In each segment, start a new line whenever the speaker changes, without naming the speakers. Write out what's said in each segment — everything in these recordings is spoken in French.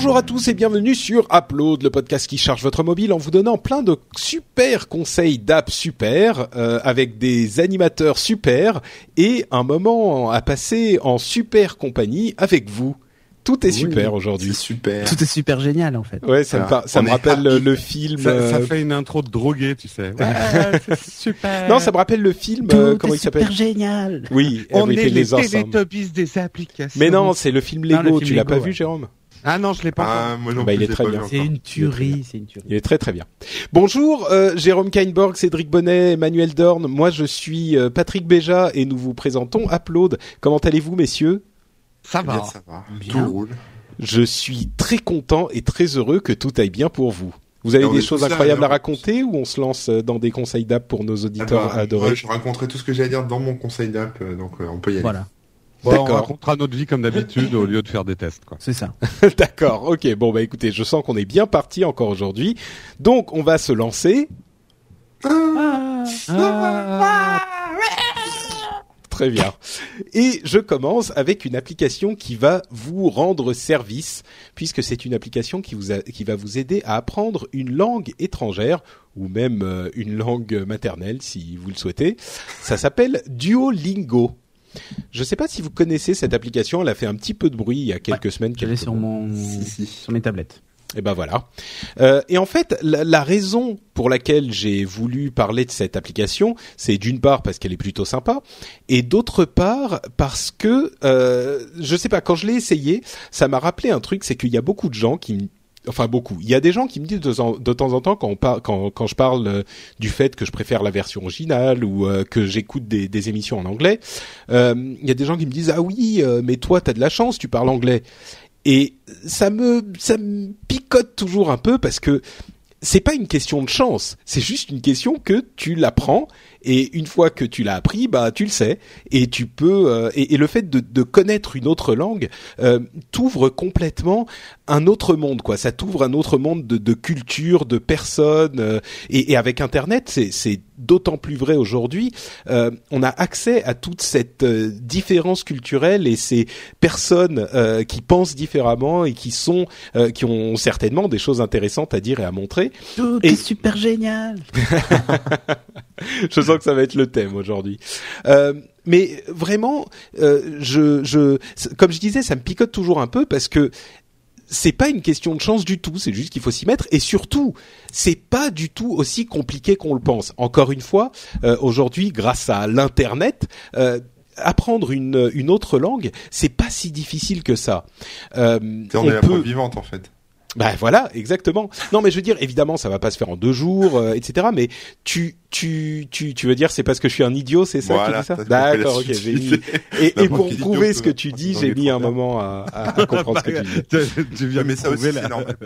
Bonjour à tous et bienvenue sur Upload, le podcast qui charge votre mobile en vous donnant plein de super conseils d'apps super, euh, avec des animateurs super et un moment à passer en super compagnie avec vous. Tout est
Oui,
super aujourd'hui.
C'est super.
Tout est super génial en fait.
Ouais, ça me,
Alors,
par- ça
on
me
est
rappelle le, film.
Ça, ça
euh,
fait une intro de drogué, tu sais. Ouais, c'est super.
Non, ça me rappelle le film.
Tout
euh, comment
est
il s'appelle
super génial.
Oui,
On est les. Teletubbies des applications.
Mais non, c'est le film
Non,
Lego.
le film
tu l'as pas
ouais.
vu, Jérôme?
Ah non, je l'ai pas.
Ah, moi non
Bah, il est très bien.
C'est une tuerie, c'est une tuerie.
Il est très très bien. Bonjour, euh, Jérôme Kainborg, Cédric Bonnet, Emmanuel Dorn. Moi, je suis euh, Patrick Béja et nous vous présentons Upload. Comment allez-vous, messieurs?
Ça
Bien,
va.
ça va.
Bien.
Tout roule.
Je suis très content et très heureux que tout aille bien pour vous. Vous avez des choses incroyables à raconter ou on se lance euh, dans des conseils d'app pour nos
Ah
auditeurs
bah,
adorés?
ouais, je raconterai tout ce que j'ai à dire dans mon conseil d'app, donc euh, on peut y aller.
Voilà,
Bon, on
D'accord.
racontera notre vie comme d'habitude au lieu de faire des tests, quoi.
c'est ça.
D'accord, ok. Bon, bah écoutez, je sens qu'on est bien parti encore aujourd'hui. Donc, on va se lancer. Très bien. Et je commence avec une application qui va vous rendre service, puisque c'est une application qui, vous a- qui va vous aider à apprendre une langue étrangère, ou même euh, une langue maternelle, si vous le souhaitez. Ça s'appelle Duolingo. Je ne sais pas si vous connaissez cette application, elle a fait un petit peu de bruit il y a quelques semaines. Quelques
sur mon,
Si, si.
sur mes tablettes.
et ben voilà. Euh, et en fait, la, la raison pour laquelle j'ai voulu parler de cette application, c'est d'une part parce qu'elle est plutôt sympa, et d'autre part parce que euh, je sais pas, quand je l'ai essayé, ça m'a rappelé un truc, c'est qu'il y a beaucoup de gens qui Enfin beaucoup. Il y a des gens qui me disent de, temps- en temps quand, je parle euh, du fait que je préfère la version originale ou euh, que j'écoute des, émissions en anglais, euh, il y a des gens qui me disent ah oui mais toi t'as de la chance tu parles anglais et ça me ça me picote toujours un peu parce que c'est pas une question de chance, c'est juste une question que tu l'apprends et une fois que tu l'as appris, bah tu le sais et tu peux euh, et, et le fait de, de connaître une autre langue euh, t'ouvre complètement un autre monde quoi. Ça t'ouvre un autre monde de, de culture, de personnes euh, et, et avec Internet c'est c'est d'autant plus vrai aujourd'hui. Euh, on a accès à toute cette euh, différence culturelle et ces personnes euh, qui pensent différemment et qui sont euh, qui ont certainement des choses intéressantes à dire et à montrer.
Tout
Et-
est super génial.
je sens que ça va être le thème aujourd'hui. Euh, mais vraiment, euh, je, je, comme je disais, ça me picote toujours un peu parce que c'est pas une question de chance du tout. C'est juste qu'il faut s'y mettre et surtout, c'est pas du tout aussi compliqué qu'on le pense. Encore une fois, euh, aujourd'hui, grâce à l'internet. Euh, Apprendre une, une autre langue, c'est pas si difficile que ça. Euh,
sais, on, est la preuve vivante en fait.
Bah voilà, exactement. Non, mais je veux dire, évidemment, ça va pas se faire en deux jours, euh, etc. Mais tu, tu, tu, tu veux dire, c'est parce que je suis un idiot, c'est ça
Voilà,
qui ça D'accord, ok. Mis... Et, et pour prouver ce que tu dis,
dans
j'ai mis un moment à, à, à comprendre ce que tu dis.
tu, viens
mais ça aussi, normal.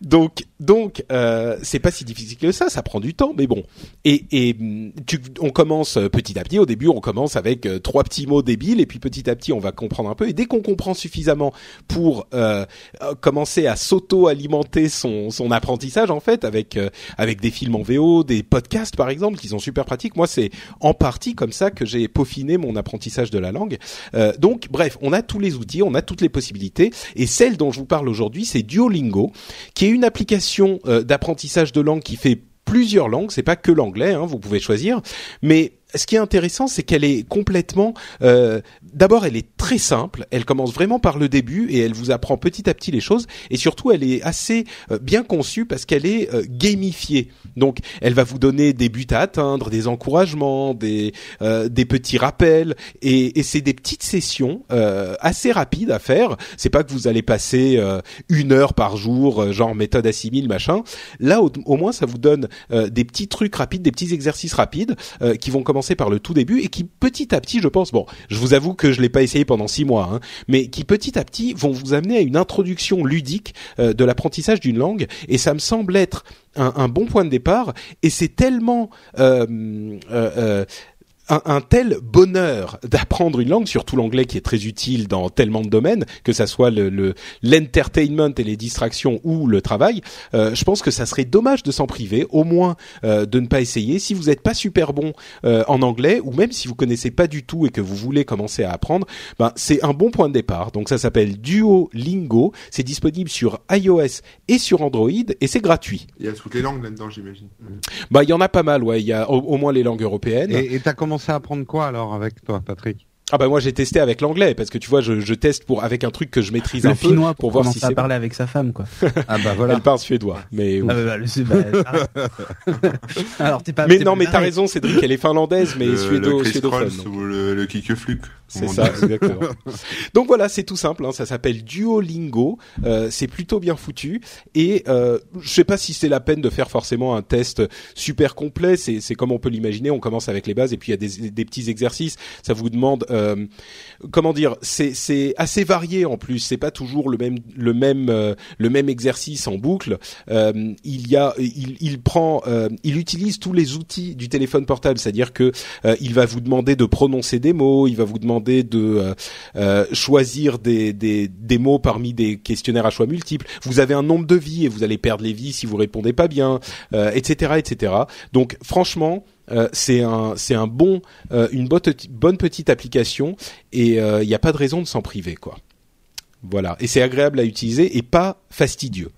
Donc, donc, euh, c'est pas si difficile que ça. Ça prend du temps, mais bon. Et, et hum, tu, on commence euh, petit à petit. Au début, on commence avec euh, trois petits mots débiles, et puis petit à petit, on va comprendre un peu. Et dès qu'on comprend suffisamment pour euh, euh, commencer à s'auto-alimenter son, son apprentissage, en fait, avec euh, avec des films en VO, des podcasts par exemple, qui sont super pratiques. Moi, c'est en partie comme ça que j'ai peaufiné mon apprentissage de la langue. Euh, donc, bref, on a tous les outils, on a toutes les possibilités, et celle dont je vous parle aujourd'hui, c'est Duolingo, qui est une application euh, d'apprentissage de langue qui fait plusieurs langues, c'est pas que l'anglais, hein, vous pouvez choisir, mais ce qui est intéressant, c'est qu'elle est complètement. euh, D'abord, elle est très simple. Elle commence vraiment par le début et elle vous apprend petit à petit les choses. Et surtout, elle est assez euh, bien conçue parce qu'elle est euh, gamifiée. Donc, elle va vous donner des buts à atteindre, des encouragements, des des petits rappels. Et, et c'est des petites sessions assez rapides à faire. C'est pas que vous allez passer une heure par jour, genre méthode assimile machin. Là, au, au moins, ça vous donne des petits trucs rapides, des petits exercices rapides qui vont commencer par le tout début et qui petit à petit, je pense, bon, je vous avoue que je l'ai pas essayé pendant six mois, hein, mais qui petit à petit vont vous amener à une introduction ludique euh, de l'apprentissage d'une langue. Et ça me semble être un, un bon point de départ. Et c'est tellement euh, euh, euh, un, un tel bonheur d'apprendre une langue, surtout l'anglais qui est très utile dans tellement de domaines, que ça soit le le- l'entertainment et les distractions ou le travail, euh, je pense que ça serait dommage de s'en priver, au moins euh, de ne pas essayer. Si vous n'êtes pas super bon euh, en anglais, ou même si vous connaissez pas du tout et que vous voulez commencer à apprendre, ben c'est un bon point de départ. Donc ça s'appelle Duolingo, c'est disponible sur iOS et sur Android et c'est gratuit.
Il y a toutes les langues là-dedans, j'imagine.
Bah il y en a pas mal, ouais. Il y a au, au moins les langues européennes.
Et et t'as commencé à apprendre quoi alors avec toi, Patrick?
Ah bah moi j'ai testé avec l'anglais parce que tu vois je, je teste pour avec un truc que je maîtrise
Le
un peu
finnois
pour
pour,
voir si c'est
parler avec sa femme, quoi.
Ah bah
Elle parle suédois, mais oui.
Ah bah, bah, bah, ça- Alors t'es pas.
mais non mais t'as raison Cédric, elle est finlandaise mais suédo suédophone.
Ou le, le Kikefluk.
C'est ça,
dit.
exactement. Donc voilà, c'est tout simple. Hein, ça s'appelle Duolingo. Euh, c'est plutôt bien foutu. Et euh, je sais pas si c'est la peine de faire forcément un test super complet. C'est, c'est comme on peut l'imaginer. On commence avec les bases et puis il y a des, des petits exercices. Ça vous demande, euh, comment dire, c'est, assez varié en plus. C'est pas toujours le même, le même, euh, le même exercice en boucle. Euh, il y a, il, il prend, euh, il utilise tous les outils du téléphone portable. C'est-à-dire que euh, il va vous demander de prononcer des mots, il va vous demander de euh, euh, choisir des, des, des mots parmi des questionnaires à choix multiples. Vous avez un nombre de vies et vous allez perdre les vies si vous répondez pas bien, euh, etc., etc. Donc franchement. Euh, c'est euh, une bonne, bonne petite application et il n'y a pas de raison de s'en priver quoi. Voilà et c'est agréable à utiliser et pas fastidieux.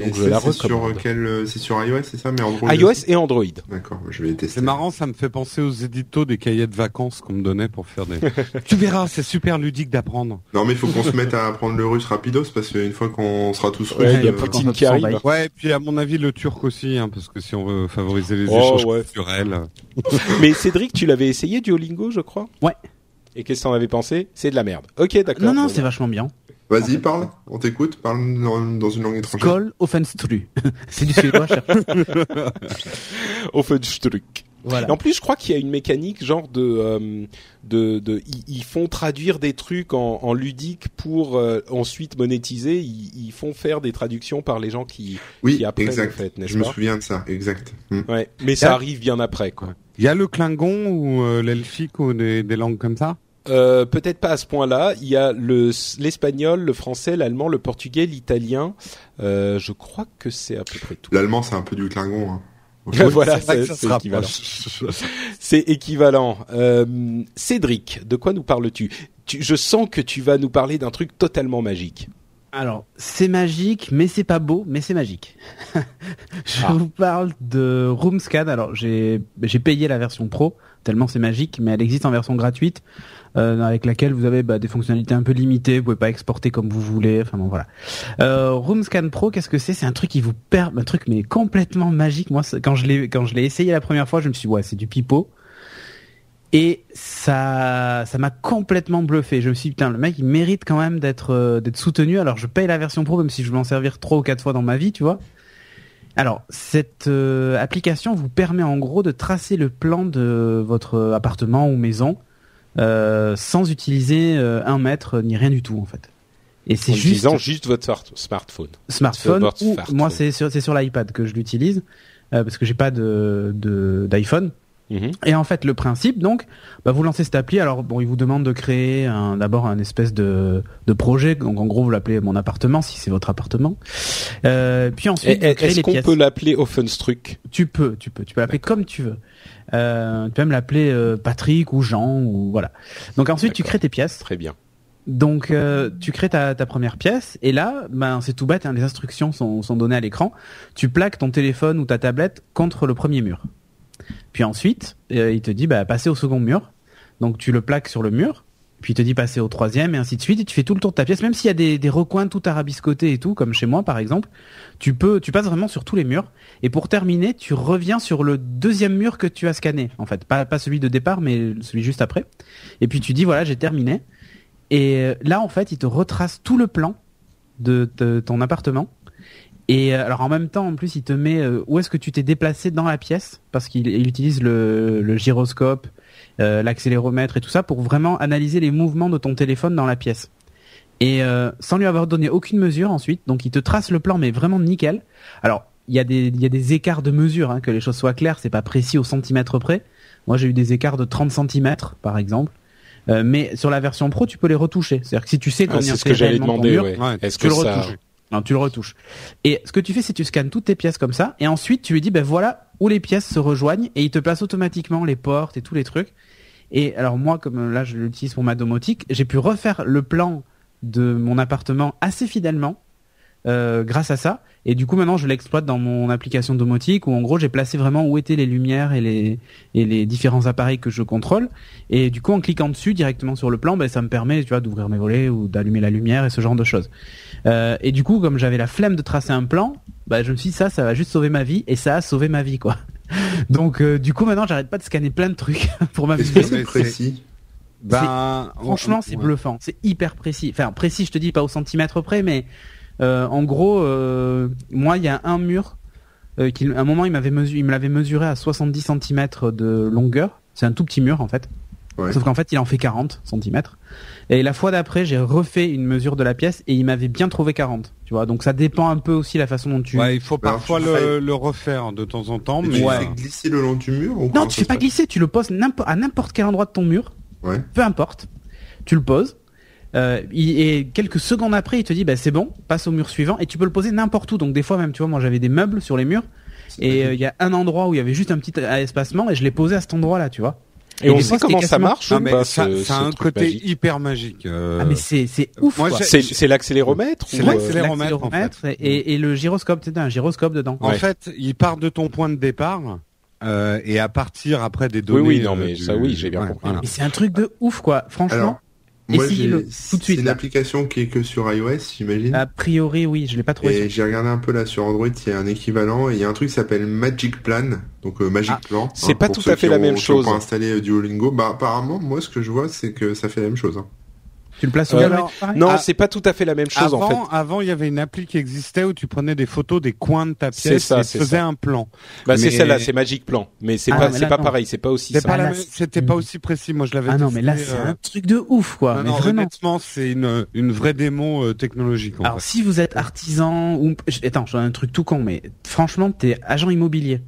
Et
Donc je
ça,
la
c'est sur
recommande.
quel, euh, c'est sur iOS, c'est ça, mais Android.
iOS
aussi
et Android.
D'accord, je vais tester.
C'est marrant, ça me fait penser aux éditos des cahiers de vacances qu'on me donnait pour faire des. tu verras, c'est super ludique d'apprendre.
Non, mais il faut qu'on se mette à apprendre le russe rapidos parce qu'une fois qu'on sera tous russes,
Ouais, il y a
euh,
Poutine qui arrive.
Ouais, et puis à mon avis le turc aussi, hein, parce que si on veut favoriser les
Oh,
échanges
ouais.
culturels.
Mais Cédric, tu l'avais essayé Duolingo, je crois?
Ouais.
Et qu'est-ce que t'en avais pensé? C'est de la merde. Ok, d'accord.
Non non,
Bon,
c'est vachement bien.
Vas-y, parle, on t'écoute, parle dans, une langue étrangère.
Skoll Offenstru. c'est du suédois, cher.
Offenstück.
Voilà.
Et en plus, je crois qu'il y a une mécanique genre de euh, de, de ils, font traduire des trucs en, en ludique pour euh, ensuite monétiser. Ils, ils font faire des traductions par les gens qui
Oui,
qui apprennent
exact.
en fait, n'est-ce
Je me souviens de ça, exact. Hmm.
Ouais. Mais ça arrive bien après, quoi.
Il y a le klingon ou euh, l'elfique ou des, des langues comme ça?
Euh, Peut-être pas à ce point-là. Il y a le l'espagnol, le français, l'allemand, le portugais, l'italien. Euh, je crois que c'est à peu près tout.
L'allemand, c'est un peu du Klingon. Hein.
voilà,
C'est
équivalent. C'est équivalent. Euh, Cédric, de quoi nous parles-tu? Tu, Je sens que tu vas nous parler d'un truc totalement magique.
Alors, c'est magique, mais c'est pas beau, mais c'est magique. je
Ah.
vous parle de Roomscan. Alors, j'ai j'ai payé la version pro, tellement c'est magique, mais elle existe en version gratuite, euh, avec laquelle vous avez bah, des fonctionnalités un peu limitées. Vous pouvez pas exporter comme vous voulez. Enfin bon, voilà. Euh, Roomscan Pro, qu'est-ce que c'est? C'est un truc qui vous permet, un truc mais complètement magique. Moi, quand je l'ai quand je l'ai essayé la première fois, je me suis dit, ouais, c'est du pipeau. Et ça, ça m'a complètement bluffé. Je me suis dit, putain, le mec, il mérite quand même d'être, euh, d'être soutenu. Alors, je paye la version pro, même si je vais m'en servir trois ou quatre fois dans ma vie, tu vois. Alors, cette euh, application vous permet en gros de tracer le plan de votre appartement ou maison euh, sans utiliser euh, un mètre ni rien du tout, en fait. Et c'est
En
juste
utilisant juste votre smart- smartphone.
smartphone
votre
ou
smartphone.
moi c'est sur, c'est sur l'iPad que je l'utilise euh, parce que j'ai pas de de-
Mhm.
Et en fait, le principe, donc, bah, vous lancez cette appli. Alors, bon, il vous demande de créer d'abord un espèce de, de projet. Donc, en gros, vous l'appelez mon appartement, si c'est votre appartement. Euh, puis ensuite,
Est-ce qu'on peut l'appeler Offenstruck?
Tu peux, tu peux, tu peux l'appeler comme tu veux. Euh, tu peux même l'appeler euh, Patrick ou Jean ou voilà. Donc ensuite, tu crées tes pièces.
Très bien.
Donc euh, tu crées ta, ta première pièce et là, ben c'est tout bête. hein, les instructions sont, sont données à l'écran. Tu plaques ton téléphone ou ta tablette contre le premier mur. Puis ensuite, euh, il te dit bah passer au second mur. Donc tu le plaques sur le mur. Puis il te dit passer au troisième et ainsi de suite. Et tu fais tout le tour de ta pièce, même s'il y a des, recoins tout arabiscotés et tout, comme chez moi par exemple. Tu peux, tu passes vraiment sur tous les murs. Et pour terminer, tu reviens sur le deuxième mur que tu as scanné. En fait, pas celui de départ, mais celui juste après. Et puis tu dis voilà, j'ai terminé. Et euh, là, en fait, il te retrace tout le plan de ton appartement. Et euh, alors en même temps, en plus, il te met euh, où est-ce que tu t'es déplacé dans la pièce, parce qu'il il utilise le, le gyroscope, euh, l'accéléromètre et tout ça pour vraiment analyser les mouvements de ton téléphone dans la pièce. Et euh, sans lui avoir donné aucune mesure ensuite, donc il te trace le plan, mais vraiment nickel. Alors il y a des il y a des écarts de mesure, hein, que les choses soient claires, c'est pas précis au centimètre près. Moi j'ai eu des écarts de 30 centimètres par exemple. Euh, mais sur la version pro, tu peux les retoucher. C'est-à-dire que si tu sais
Ah,
combien
c'est ce que j'allais demander. ouais.
Ouais,
Est-ce
tu
que
le
ça
retouches. Non, tu le retouches. Et ce que tu fais, c'est que tu scannes toutes tes pièces comme ça, et ensuite tu lui dis, ben voilà où les pièces se rejoignent, et il te place automatiquement les portes et tous les trucs. Et alors moi, comme euh, là je l'utilise pour ma domotique, j'ai pu refaire le plan de mon appartement assez fidèlement euh, grâce à ça. Et du coup maintenant je l'exploite dans mon application domotique où en gros j'ai placé vraiment où étaient les lumières et les et les différents appareils que je contrôle. Et du coup en cliquant dessus directement sur le plan, ben, ça me permet tu vois d'ouvrir mes volets ou d'allumer la lumière et ce genre de choses. Euh, et du coup comme j'avais la flemme de tracer un plan, bah je me suis dit ça ça va juste sauver ma vie et ça a sauvé ma vie quoi. Donc euh, du coup maintenant j'arrête pas de scanner plein de trucs pour m'amuser.
c'est précis?
Ben,
Franchement, c'est
ouais.
bluffant. C'est hyper précis. Enfin, précis, je te dis pas au centimètre près, mais en gros, euh, moi, il y a un mur. Euh, qu'il- à un moment, il m'avait mesuré, il me l'avait mesuré à 70 centimètres de longueur. C'est un tout petit mur en fait.
Ouais.
Sauf qu'en fait, il en fait 40 centimètres. Et la fois d'après, j'ai refait une mesure de la pièce et il m'avait bien trouvé 40. Tu vois, donc ça dépend un peu aussi la façon dont tu.
Ouais, il faut parfois le,
fais-
le refaire de temps en temps,
Mais
mais
tu
euh,
fais glisser le long du mur ou
Non, tu fais pas glisser, tu le poses à n'importe quel endroit de ton mur.
Ouais.
peu importe, tu le poses. Euh, il- et quelques secondes après, il te dit bah c'est bon, passe au mur suivant et tu peux le poser n'importe où. Donc des fois même, tu vois, moi j'avais des meubles sur les murs et euh, il y a un endroit où il y avait juste un petit euh, espacement et je l'ai posé à cet endroit-là, tu vois.
Et on sait comment ça marche
non,
ou
mais
pas
ça,
ce-
ça a
ce
un
truc
côté
magique
hyper magique. euh,
Ah mais c'est c'est ouf
C'est c'est l'accéléromètre
C'est l'accéléromètre,
L'accéléromètre
en fait.
et, et le gyroscope, c'est un gyroscope dedans.
En
Ouais.
fait, il part de ton point de départ euh, et à partir après des
Oui,
données.
oui, non,
euh,
mais
du-
ça, oui, j'ai bien
ouais,
compris.
voilà.
C'est un truc de ouf quoi. Franchement,
Alors,
essayez-le
j'ai-
tout de suite,
C'est une application qui est que sur iOS, j'imagine.
a priori oui, je l'ai pas trouvé.
Et j'ai regardé un peu là sur Android, il y a un équivalent et il y a un truc qui s'appelle Magic Plan, donc euh, Magic
Ah,
Plan.
c'est pas
pour
tout à fait la
ont-
même chose.
pas installé euh, Duolingo. Bah apparemment, moi ce que je vois, c'est que ça fait la même chose. hein.
Tu le places au
Euh,
pareil
Non,
Ah,
c'est pas tout à fait la même chose en fait.
Avant, avant, il y avait une appli qui existait où tu prenais des photos des coins de ta
C'est
pièce
ça,
et
c'est
tu faisais
ça.
un plan.
Bah c'est
mais-
celle-là, c'est Magic Plan, mais c'est
Ah,
pas
mais
c'est
là,
pas
non.
pareil, c'est pas aussi
C'était
ça.
pas,
Ah,
la
c'est-
aussi précis. Moi, je l'avais.
Ah non, mais là c'est
euh,
un truc de ouf quoi.
non,
mais
non,
vraiment.
honnêtement, c'est une une vraie démo euh, technologique. En
Alors
fait.
si vous êtes artisan ou je- attends, j'en ai un truc tout con, mais franchement t'es agent immobilier.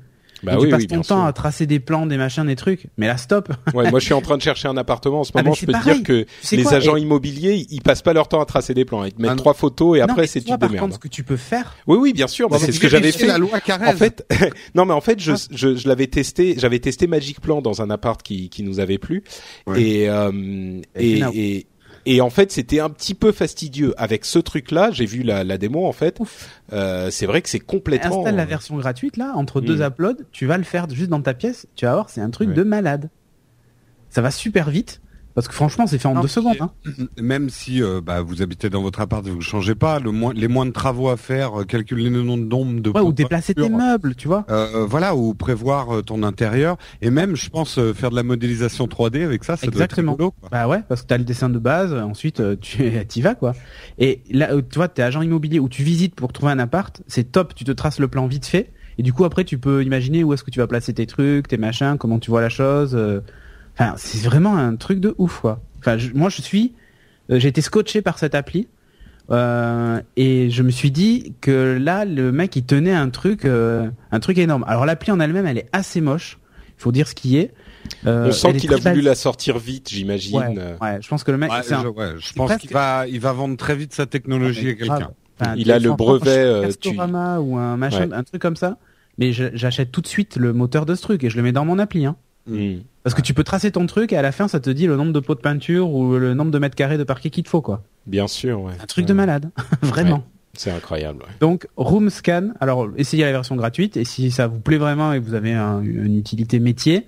Bah oui,
tu passes
oui,
ton temps
sûr.
à tracer des plans, des machins, des trucs. Mais là stop.
Ouais, moi je suis en train de chercher un appartement en ce
Ah,
moment.
mais
je peux te dire que
Tu sais
les
quoi
agents
Et-
immobiliers, ils passent pas leur temps à tracer des plans. Ils te mettent
Ah
trois photos et
Non,
après c'est
tu par contre, ce que tu peux faire.
Oui, oui, bien sûr. c'est ce que j'avais fait.
la loi Carrez.
En fait, non, mais en fait, je, je, je l'avais testé. J'avais testé Magic Plan dans un appart qui, qui nous avait plu,
Ouais.
et, euh,
Et
et. Et en fait, c'était un petit peu fastidieux. Avec ce truc-là, j'ai vu la, la démo. En fait, euh, c'est vrai que c'est complètement.
Installe la version gratuite là, entre deux
Mm.
uploads, tu vas le faire juste dans ta pièce. Tu vas voir, c'est un truc
Ouais.
de malade. Ça va super vite. Parce que franchement, c'est fait en
Non,
deux secondes. Hein.
Même si euh, bah, vous habitez dans votre appart et vous changez pas, le moins, les moins de travaux à faire, euh, calculer le nombre d'ombres de
Ouais, ou déplacer tes meubles, tu vois.
euh, voilà, ou prévoir euh, ton intérieur, et même, je pense, euh, faire de la modélisation 3D avec ça, ça
Exactement.
doit être rigolo, quoi.
Bah ouais, parce que t'as le dessin de base, ensuite euh, tu y vas quoi. Et là, euh, tu vois, t'es agent immobilier où tu visites pour trouver un appart, c'est top, tu te traces le plan vite fait. Et du coup après tu peux imaginer où est-ce que tu vas placer tes trucs, tes machins, comment tu vois la chose. Enfin, c'est vraiment un truc de ouf quoi. Enfin, je- moi je suis, euh, j'ai été scotché par cette appli. euh, et je me suis dit que là le mec il tenait un truc euh, un truc énorme. Alors l'appli en elle-même elle est assez moche, il faut dire ce qui est. Euh,
On sent qu'il a voulu
basique.
la sortir vite, j'imagine.
Ouais, ouais, je pense que le mec,
Ouais,
c'est un-
je, ouais, je pense
presque-
qu'il va, il va vendre très vite sa technologie à quelqu'un.
Enfin,
Il a le brevet, euh,
un
tu-
Castorama ou un machin,
Ouais.
un truc comme ça. Mais j'achète tout de suite le moteur de ce truc et je le mets dans mon appli. Hein.
Hmm.
Parce que tu peux tracer ton truc et à la fin ça te dit le nombre de pots de peinture ou le nombre de mètres carrés de parquet qu'il te faut quoi.
Bien sûr, ouais.
Un truc de malade, vraiment.
C'est incroyable. Ouais.
Donc Room Scan, alors essayez la version gratuite et si ça vous plaît vraiment et que vous avez un- une utilité métier,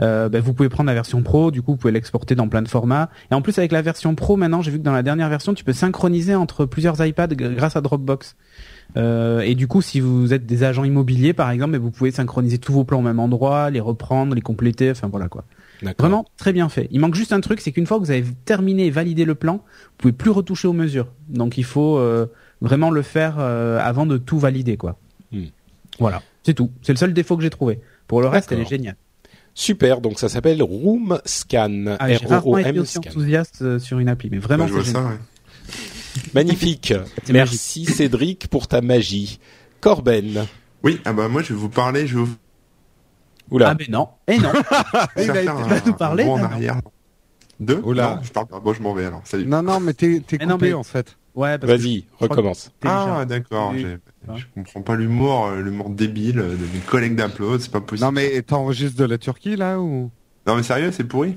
euh, ben, vous pouvez prendre la version pro, du coup vous pouvez l'exporter dans plein de formats. Et en plus avec la version pro maintenant, j'ai vu que dans la dernière version, tu peux synchroniser entre plusieurs iPads grâce à Dropbox. Euh, et du coup, si vous êtes des agents immobiliers par exemple, ben, vous pouvez synchroniser tous vos plans au même endroit, les reprendre, les compléter, enfin voilà quoi. Vraiment très bien fait. Il manque juste un truc, c'est qu'une fois que vous avez terminé et validé le plan, vous pouvez plus retoucher aux mesures. Donc il faut euh, vraiment le faire avant de tout valider, quoi.
Hmm.
Voilà, c'est tout. C'est le seul défaut que j'ai trouvé. Pour le reste, elle est géniale.
Super, donc ça s'appelle Room Scan.
Ah, j'ai rarement été
R-O-O-M
aussi
Scan.
enthousiaste euh, sur une appli, mais
Bah,
vraiment,
je vois
c'est
ça,
génial.
ouais.
Magnifique. Merci Cédric pour ta magie. Corben.
Oui, ah bah moi je vais vous parler, je vais vous
Oula.
Ah, mais non. Et non. Il va,
un,
nous parler.
en arrière. Deux
Oula.
Non, je parle pas. Bon, je m'en vais alors. Salut.
Non, non, mais t'es
non,
coupé
mais-
en fait.
Ouais, parce que
Vas-y, recommence.
Ah d'accord, je comprends pas l'humour, euh, l'humour débile de mes collègues d'Upload, c'est pas possible.
Non, mais t'enregistres de la Turquie là ou?
Non mais sérieux, c'est pourri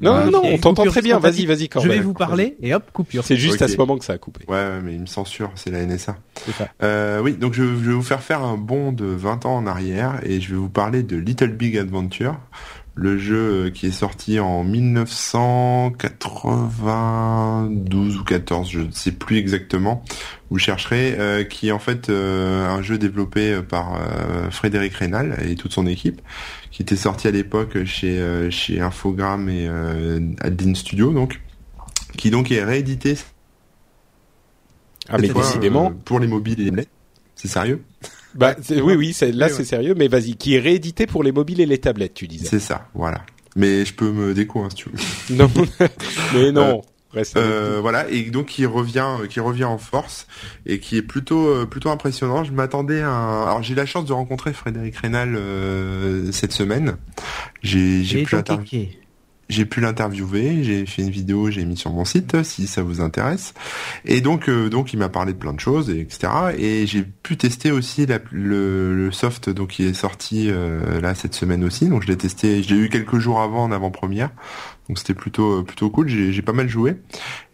Non,
Ah,
non, on t'entend très bien. Vas-y, vas-y,
Je vais vous parler et hop, coupure.
C'est juste à ce moment que ça a coupé.
Ouais, ouais, mais il me censure, c'est la NSA.
C'est ça.
Euh, oui, donc je, je vais vous faire faire un bond de 20 ans en arrière et je vais vous parler de Little Big Adventure, le jeu euh, qui est sorti en 1992 ou 14, je ne sais plus exactement. Vous chercherez, euh, qui est en fait euh, un jeu développé par euh, Frédéric Reynal et toute son équipe, qui était sorti à l'époque chez euh, chez Infogrames et euh, Adeline Studio, donc, qui donc est réédité
Ah, mais
cette fois,
décidément.
pour les mobiles et les. C'est sérieux?
Bah, oui, oui, c'est, là,
Oui,
c'est
ouais.
sérieux, mais vas-y, qui est réédité pour les mobiles et les tablettes, tu disais.
C'est ça, voilà. Mais je peux me déco, hein, si tu veux.
Non, mais non. Reste avec
Euh, voilà, et donc qui revient, euh, qui revient en force et qui est plutôt, euh, plutôt impressionnant. Je m'attendais à. un- Alors j'ai eu la chance de rencontrer Frédéric Rénal euh, cette semaine. J'ai, j'ai
Et
pu. J'ai pu l'interviewer, j'ai fait une vidéo, j'ai mis sur mon site si ça vous intéresse. Et donc, euh, donc il m'a parlé de plein de choses, et etc. Et j'ai pu tester aussi le, le soft donc qui est sorti euh, là cette semaine aussi. Donc je l'ai testé, je l'ai eu quelques jours avant en avant-première. Donc c'était plutôt plutôt cool. J'ai pas mal joué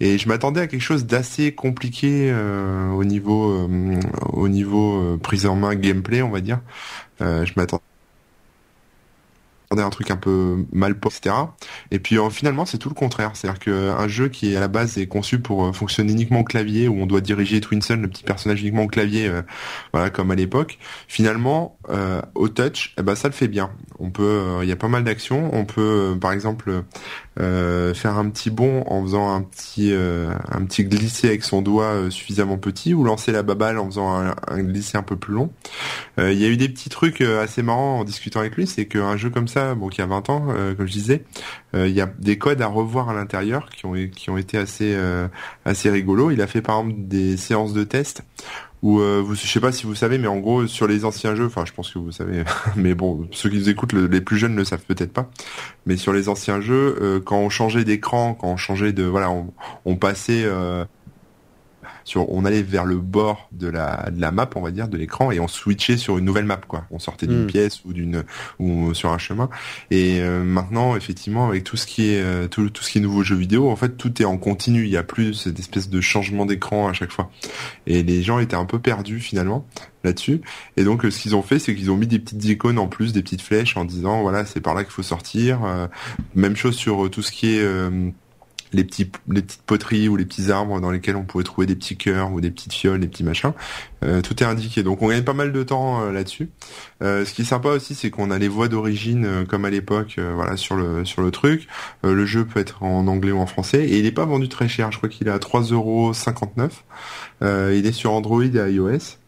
et je m'attendais à quelque chose d'assez compliqué euh, au niveau euh, au niveau euh, prise en main gameplay, on va dire. Euh, je m'attendais un truc un peu mal etc. Et puis euh, finalement, c'est tout le contraire. C'est-à-dire qu'un jeu qui à la base est conçu pour euh, fonctionner uniquement au clavier, où on doit diriger Twinson, le petit personnage uniquement au clavier, euh, voilà comme à l'époque. Finalement, euh, au touch, eh ben ça le fait bien. On peut, euh, il y a pas mal d'actions. On peut, euh, par exemple, euh, faire un petit bond en faisant un petit, euh, un petit glissé avec son doigt euh, suffisamment petit, ou lancer la baballe en faisant un, un glissé un peu plus long. Euh, Il y a eu des petits trucs euh, assez marrants en discutant avec lui, c'est qu'un jeu comme ça, bon, qui a 20 ans, euh, comme je disais, euh, il y a des codes à revoir à l'intérieur qui ont qui ont été assez euh, assez rigolos. Il a fait par exemple des séances de test où euh, vous, je sais pas si vous savez, mais en gros sur les anciens jeux, enfin je pense que vous savez, mais bon ceux qui nous écoutent, le- les plus jeunes ne le savent peut-être pas, mais sur les anciens jeux, euh, quand on changeait d'écran, quand on changeait de, voilà, on, on passait sur, on allait vers le bord de la de la map, on va dire, de l'écran, et on switchait sur une nouvelle map, quoi. On sortait d'une
Mm.
pièce ou d'une ou sur un chemin. Et euh, maintenant, effectivement, avec tout ce qui est euh, tout, tout ce qui est nouveau jeu vidéo, en fait, tout est en continu. Il y a plus cette espèce de changement d'écran à chaque fois. Et les gens étaient un peu perdus finalement là-dessus. Et donc, ce qu'ils ont fait, c'est qu'ils ont mis des petites icônes en plus, des petites flèches, en disant voilà, c'est par là qu'il faut sortir. Euh, même chose sur tout ce qui est euh, les petites poteries ou les petits arbres dans lesquels on pouvait trouver des petits cœurs ou des petites fioles, des petits machins. Euh, tout est indiqué. Donc on gagne pas mal de temps euh, là-dessus. Euh, ce qui est sympa aussi, c'est qu'on a les voix d'origine comme à l'époque, voilà sur le sur le truc. Le jeu peut être en anglais ou en français et il est pas vendu très cher. Je crois qu'il est à 3,59€. Euh, il est sur Android et iOS.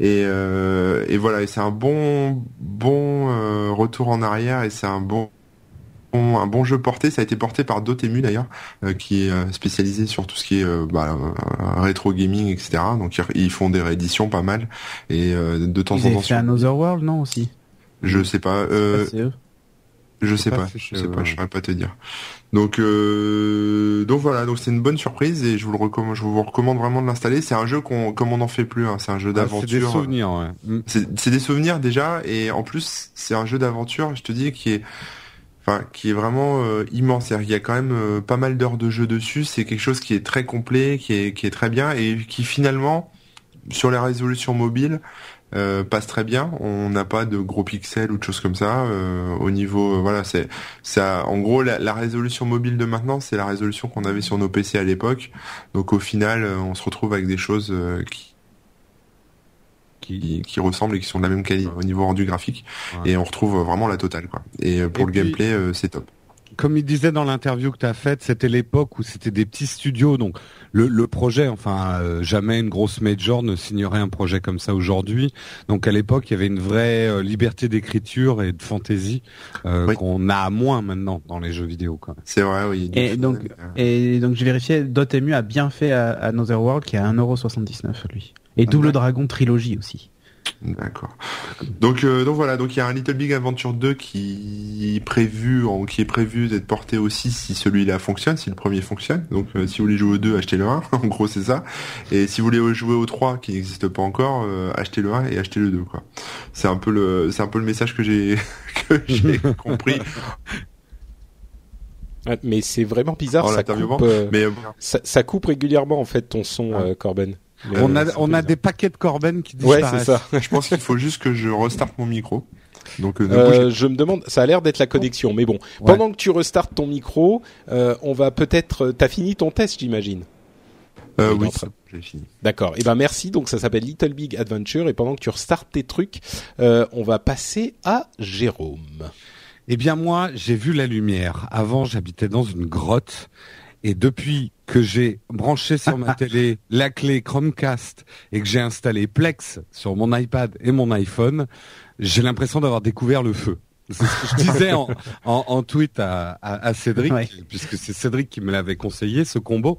Et, et voilà, et c'est un bon bon retour en arrière et c'est un bon- un bon jeu porté. Ça a été porté par Dotemu d'ailleurs, euh, qui est euh, spécialisé sur tout ce qui est euh, bah, euh, rétro gaming, etc. Donc ils- ils font des rééditions pas mal et euh, de temps
Ils
en temps.
fait
sur-
Another World, non aussi?
Je sais pas. Euh,
c'est eux.
je sais
pas
je sais pas, je saurais pas te dire. Donc euh, donc voilà, donc c'est une bonne surprise et je vous le recommande, je vous recommande vraiment de l'installer. C'est un jeu qu'on comme on n'en fait plus, hein. c'est un jeu
Ah, C'est des
d'aventure.
souvenirs, ouais.
C'est des souvenirs déjà et en plus c'est un jeu d'aventure, je te dis qui est enfin qui est vraiment euh, immense. Qu'il y a quand même euh, pas mal d'heures de jeu dessus, c'est quelque chose qui est très complet, qui est très bien et qui finalement sur les résolutions mobiles euh, passe très bien. On n'a pas de gros pixels ou de choses comme ça. au niveau, voilà, c'est ça. En gros, la, la résolution mobile de maintenant, c'est la résolution qu'on avait sur nos PC à l'époque. Donc au final, on se retrouve avec des choses qui qui, qui ressemblent et qui sont de la même qualité au niveau rendu graphique
Ouais.
et on retrouve vraiment la totale quoi. Et euh, pour
Et
le
puis-
gameplay, euh, c'est top.
Comme il disait dans l'interview que tu as faite, c'était l'époque où c'était des petits studios, donc le, le projet, enfin euh, jamais une grosse major ne signerait un projet comme ça aujourd'hui. Donc à l'époque, il y avait une vraie euh, liberté d'écriture et de fantaisie euh,
Oui.
qu'on a moins maintenant dans les jeux vidéo. Quoi.
C'est vrai, oui.
Et donc, et donc j'ai vérifié, Dotemu a bien fait à, à Another World qui est à 1,79€ lui. Et
Ah,
Double
ouais.
Dragon Trilogy aussi.
D'accord. Donc euh, donc voilà, donc il y a un Little Big Adventure 2 qui est prévu en, qui est prévu d'être porté aussi si celui-là fonctionne, si le premier fonctionne. Donc euh, si vous voulez jouer au 2, achetez le 1, en gros c'est ça. Et si vous voulez jouer au 3 qui n'existe pas encore, euh, achetez le 1 et achetez le 2 quoi. C'est un peu le c'est un peu le message que j'ai que j'ai compris
Mais c'est vraiment bizarre,
en
ça
l'interviewant.
coupe, euh,
Mais euh,
ça, ça coupe régulièrement en fait ton son,
Ah.
euh, Corben. Mais,
on
euh,
a on a des paquets de Corben qui
Ouais,
disparaissent.
c'est ça.
je pense qu'il faut juste que je restarte mon micro. Donc euh,
Euh, je me demande, ça a l'air d'être la connexion, mais bon.
Ouais.
Pendant que tu restartes ton micro, euh, on va peut-être. T'as fini ton test, j'imagine.
Euh, oui, j'ai fini.
D'accord. Et ben merci. Donc ça s'appelle Little Big Adventure. Et pendant que tu restartes tes trucs, euh, on va passer à Jérôme.
Eh bien moi, j'ai vu la lumière. Avant, j'habitais dans une grotte. Et depuis que j'ai branché sur ma télé la clé Chromecast et que j'ai installé Plex sur mon iPad et mon iPhone, j'ai l'impression d'avoir découvert le feu. C'est ce que je disais en, en, en tweet à, à, à Cédric,
Ouais.
puisque c'est Cédric qui me l'avait conseillé, ce combo.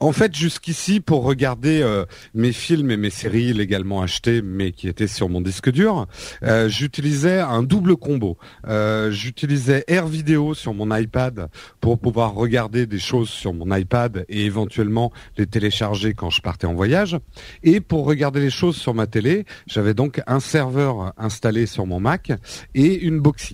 En fait, jusqu'ici, pour regarder euh, mes films et mes séries légalement achetés, mais qui étaient sur mon disque dur, euh, j'utilisais un double combo. Euh, j'utilisais Air Vidéo sur mon iPad pour pouvoir regarder des choses sur mon iPad et éventuellement les télécharger quand je partais en voyage. Et pour regarder les choses sur ma télé, j'avais donc un serveur installé sur mon Mac et une Boxy.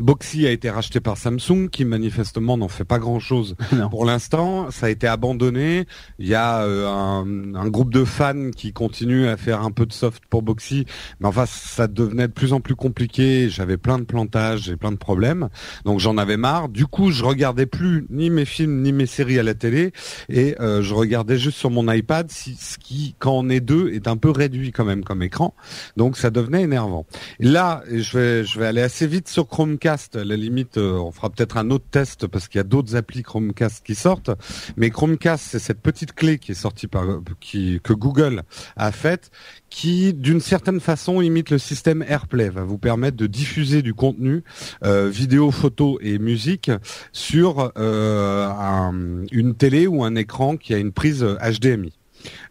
Boxy a été racheté par Samsung, qui manifestement n'en fait pas grand-chose pour l'instant. Ça a été abandonné. Il y a euh, un, un groupe de fans qui continue à faire un peu de soft pour Boxy, mais enfin ça devenait de plus en plus compliqué. J'avais plein de plantages et plein de problèmes, donc j'en avais marre. Du coup, je regardais plus ni mes films ni mes séries à la télé, et euh, je regardais juste sur mon iPad, si- ce qui, quand on est deux, est un peu réduit quand même comme écran. Donc ça devenait énervant. Là, je vais, je vais aller assez vite sur Chromecast. À la limite, euh, on fera peut-être un autre test parce qu'il y a d'autres applis Chromecast qui sortent. Mais Chromecast, c'est cette petite clé qui est sortie par, qui, que Google a faite, qui, d'une certaine façon, imite le système AirPlay, va vous permettre de diffuser du contenu, euh, vidéo, photo et musique sur euh, un- une télé ou un écran qui a une prise HDMI.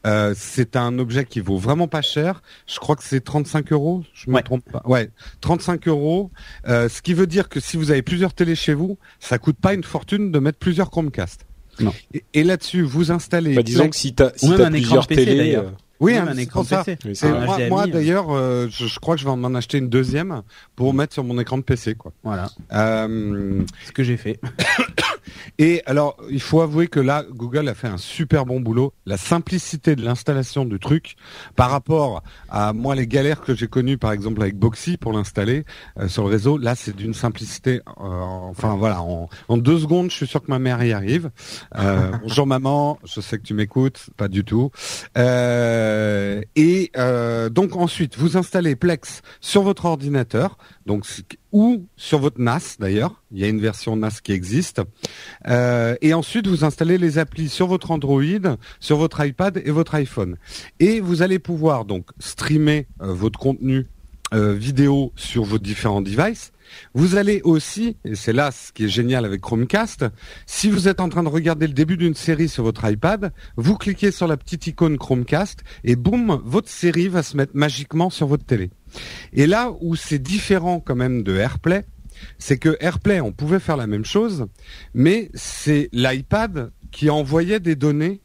Euh, c'est un objet qui vaut vraiment pas cher. Je crois que c'est 35 euros. Je me
Ouais.
trompe pas. Ouais, 35 euros. Euh, ce qui veut dire que si vous avez plusieurs télés chez vous, ça coûte pas une fortune de mettre plusieurs Chromecast.
Non.
Et, et là-dessus, vous installez.
Bah, disons que si t'as si
écran
plusieurs
PC,
télés,
d'ailleurs.
euh,
oui,
Même
hein,
un écran
pour ça.
PC.
oui,
un
moi, d'ailleurs, euh, je, je crois que je vais en acheter une deuxième pour mettre sur mon écran de PC, quoi.
Voilà,
Euh,
ce que j'ai fait.
Et alors, il faut avouer que là, Google a fait un super bon boulot. La simplicité de l'installation du truc, par rapport à moi les galères que j'ai connues, par exemple avec Boxy pour l'installer euh, sur le réseau, là c'est d'une simplicité. euh, enfin voilà, en, en deux secondes, je suis sûr que ma mère y arrive. Euh, bonjour maman, je sais que tu m'écoutes, pas du tout. Euh, et euh, donc ensuite, vous installez Plex sur votre ordinateur, ou sur votre NAS d'ailleurs. Il y a une version NAS qui existe. Euh, et ensuite, vous installez les applis sur votre Android, sur votre iPad et votre iPhone. Et vous allez pouvoir donc streamer euh, votre contenu euh, vidéo sur vos différents devices. Vous allez aussi, et c'est là ce qui est génial avec Chromecast, si vous êtes en train de regarder le début d'une série sur votre iPad, vous cliquez sur la petite icône Chromecast et boum, votre série va se mettre magiquement sur votre télé. Et là où c'est différent quand même de AirPlay, c'est que AirPlay, on pouvait faire la même chose, mais c'est l'iPad qui envoyait des données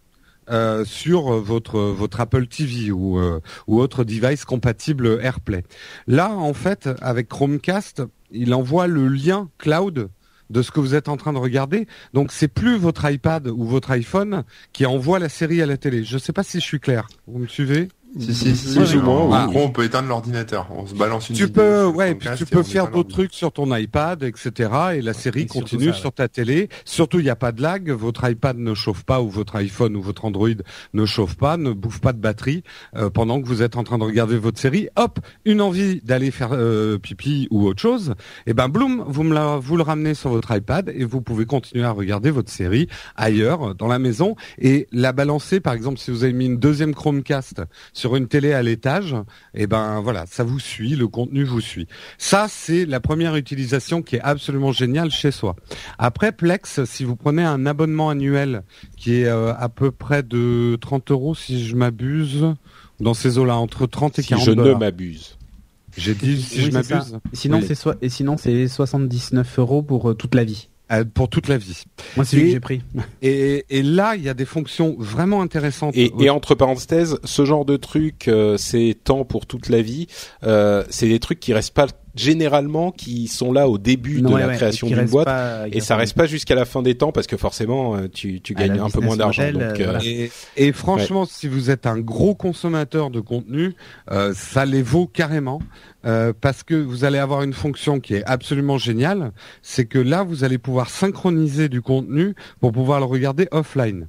euh, sur votre votre Apple TV ou euh, ou autre device compatible AirPlay. Là, en fait, avec Chromecast, il envoie le lien cloud de ce que vous êtes en train de regarder. Donc, c'est plus votre iPad ou votre iPhone qui envoie la série à la télé. Je ne sais pas si je suis clair. Vous me suivez?
Si, si, si,
Plus
oui,
ou moins,
en gros, on peut éteindre l'ordinateur. On se balance une
Tu
vidéo
peux,
sur
ouais, puis tu peux faire d'autres trucs sur ton iPad, etc. Et la série
Et
continue
ça, ouais.
sur ta télé. Surtout, il n'y a pas de lag. Votre iPad ne chauffe pas ou votre iPhone ou votre Android ne chauffe pas, ne bouffe pas de batterie euh, pendant que vous êtes en train de regarder votre série. Hop, une envie d'aller faire euh, pipi ou autre chose. Et ben, bloom, vous me la, vous le ramenez sur votre iPad et vous pouvez continuer à regarder votre série ailleurs dans la maison et la balancer. Par exemple, si vous avez mis une deuxième Chromecast sur une télé à l'étage, et ben voilà, ça vous suit, le contenu vous suit. Ça, c'est la première utilisation qui est absolument géniale chez soi. Après Plex, si vous prenez un abonnement annuel qui est euh, à peu près de 30 euros, si je m'abuse, dans ces eaux-là, entre 30 et
Si
40
je ne m'abuse.
J'ai dit si
Oui,
je m'abuse.
Sinon,
Oui.
c'est soit, et sinon, c'est 79 euros pour euh, toute la vie.
Euh, pour toute la vie.
Moi, c'est lui
Et-
que j'ai pris.
Et, et là, il y a des fonctions vraiment intéressantes.
Et, et entre parenthèses, ce genre de truc, euh, c'est tant pour toute la vie. Euh, c'est des trucs qui restent pas généralement, qui sont là au début de
ouais,
la création d'une boîte.
pas-
Et ça reste pas jusqu'à la fin des temps parce que forcément euh, tu, tu gagnes un peu moins d'argent.
euh,
euh,
voilà.
Et, et franchement, si vous êtes un gros consommateur de contenu, euh, ça les vaut carrément euh, parce que vous allez avoir une fonction qui est absolument géniale, c'est que là, vous allez pouvoir synchroniser du contenu pour pouvoir le regarder offline.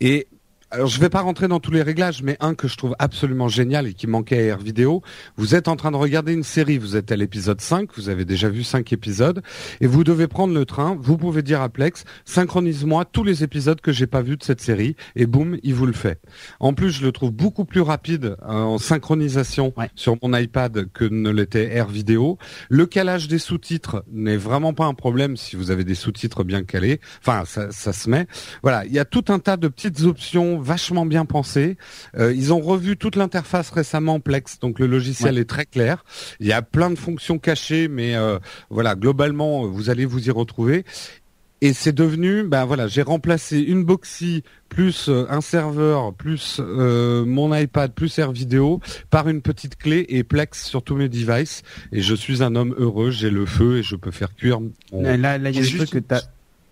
Et alors, je vais pas rentrer dans tous les réglages, mais un que je trouve absolument génial et qui manquait à Air Vidéo, vous êtes en train de regarder une série, vous êtes à l'épisode 5, vous avez déjà vu 5 épisodes, et vous devez prendre le train, vous pouvez dire à Plex, synchronise-moi tous les épisodes que j'ai pas vus de cette série, et boum, il vous le fait. En plus, je le trouve beaucoup plus rapide euh, en synchronisation
Ouais.
sur mon iPad que ne l'était Air Vidéo. Le calage des sous-titres n'est vraiment pas un problème si vous avez des sous-titres bien calés. Enfin, ça, ça se met. Voilà, il y a tout un tas de petites options vachement bien pensées. Euh, ils ont revu toute l'interface récemment, Plex, donc le logiciel est très clair. Il y a plein de fonctions cachées, mais euh, voilà, globalement, vous allez vous y retrouver. Et c'est devenu, ben voilà, j'ai remplacé une boxy plus euh, un serveur plus euh, mon iPad plus Air Vidéo par une petite clé et Plex sur tous mes devices. Et je suis un homme heureux, j'ai le feu et je peux faire cuire. mon-
Là, là, il y a des trucs que t'as.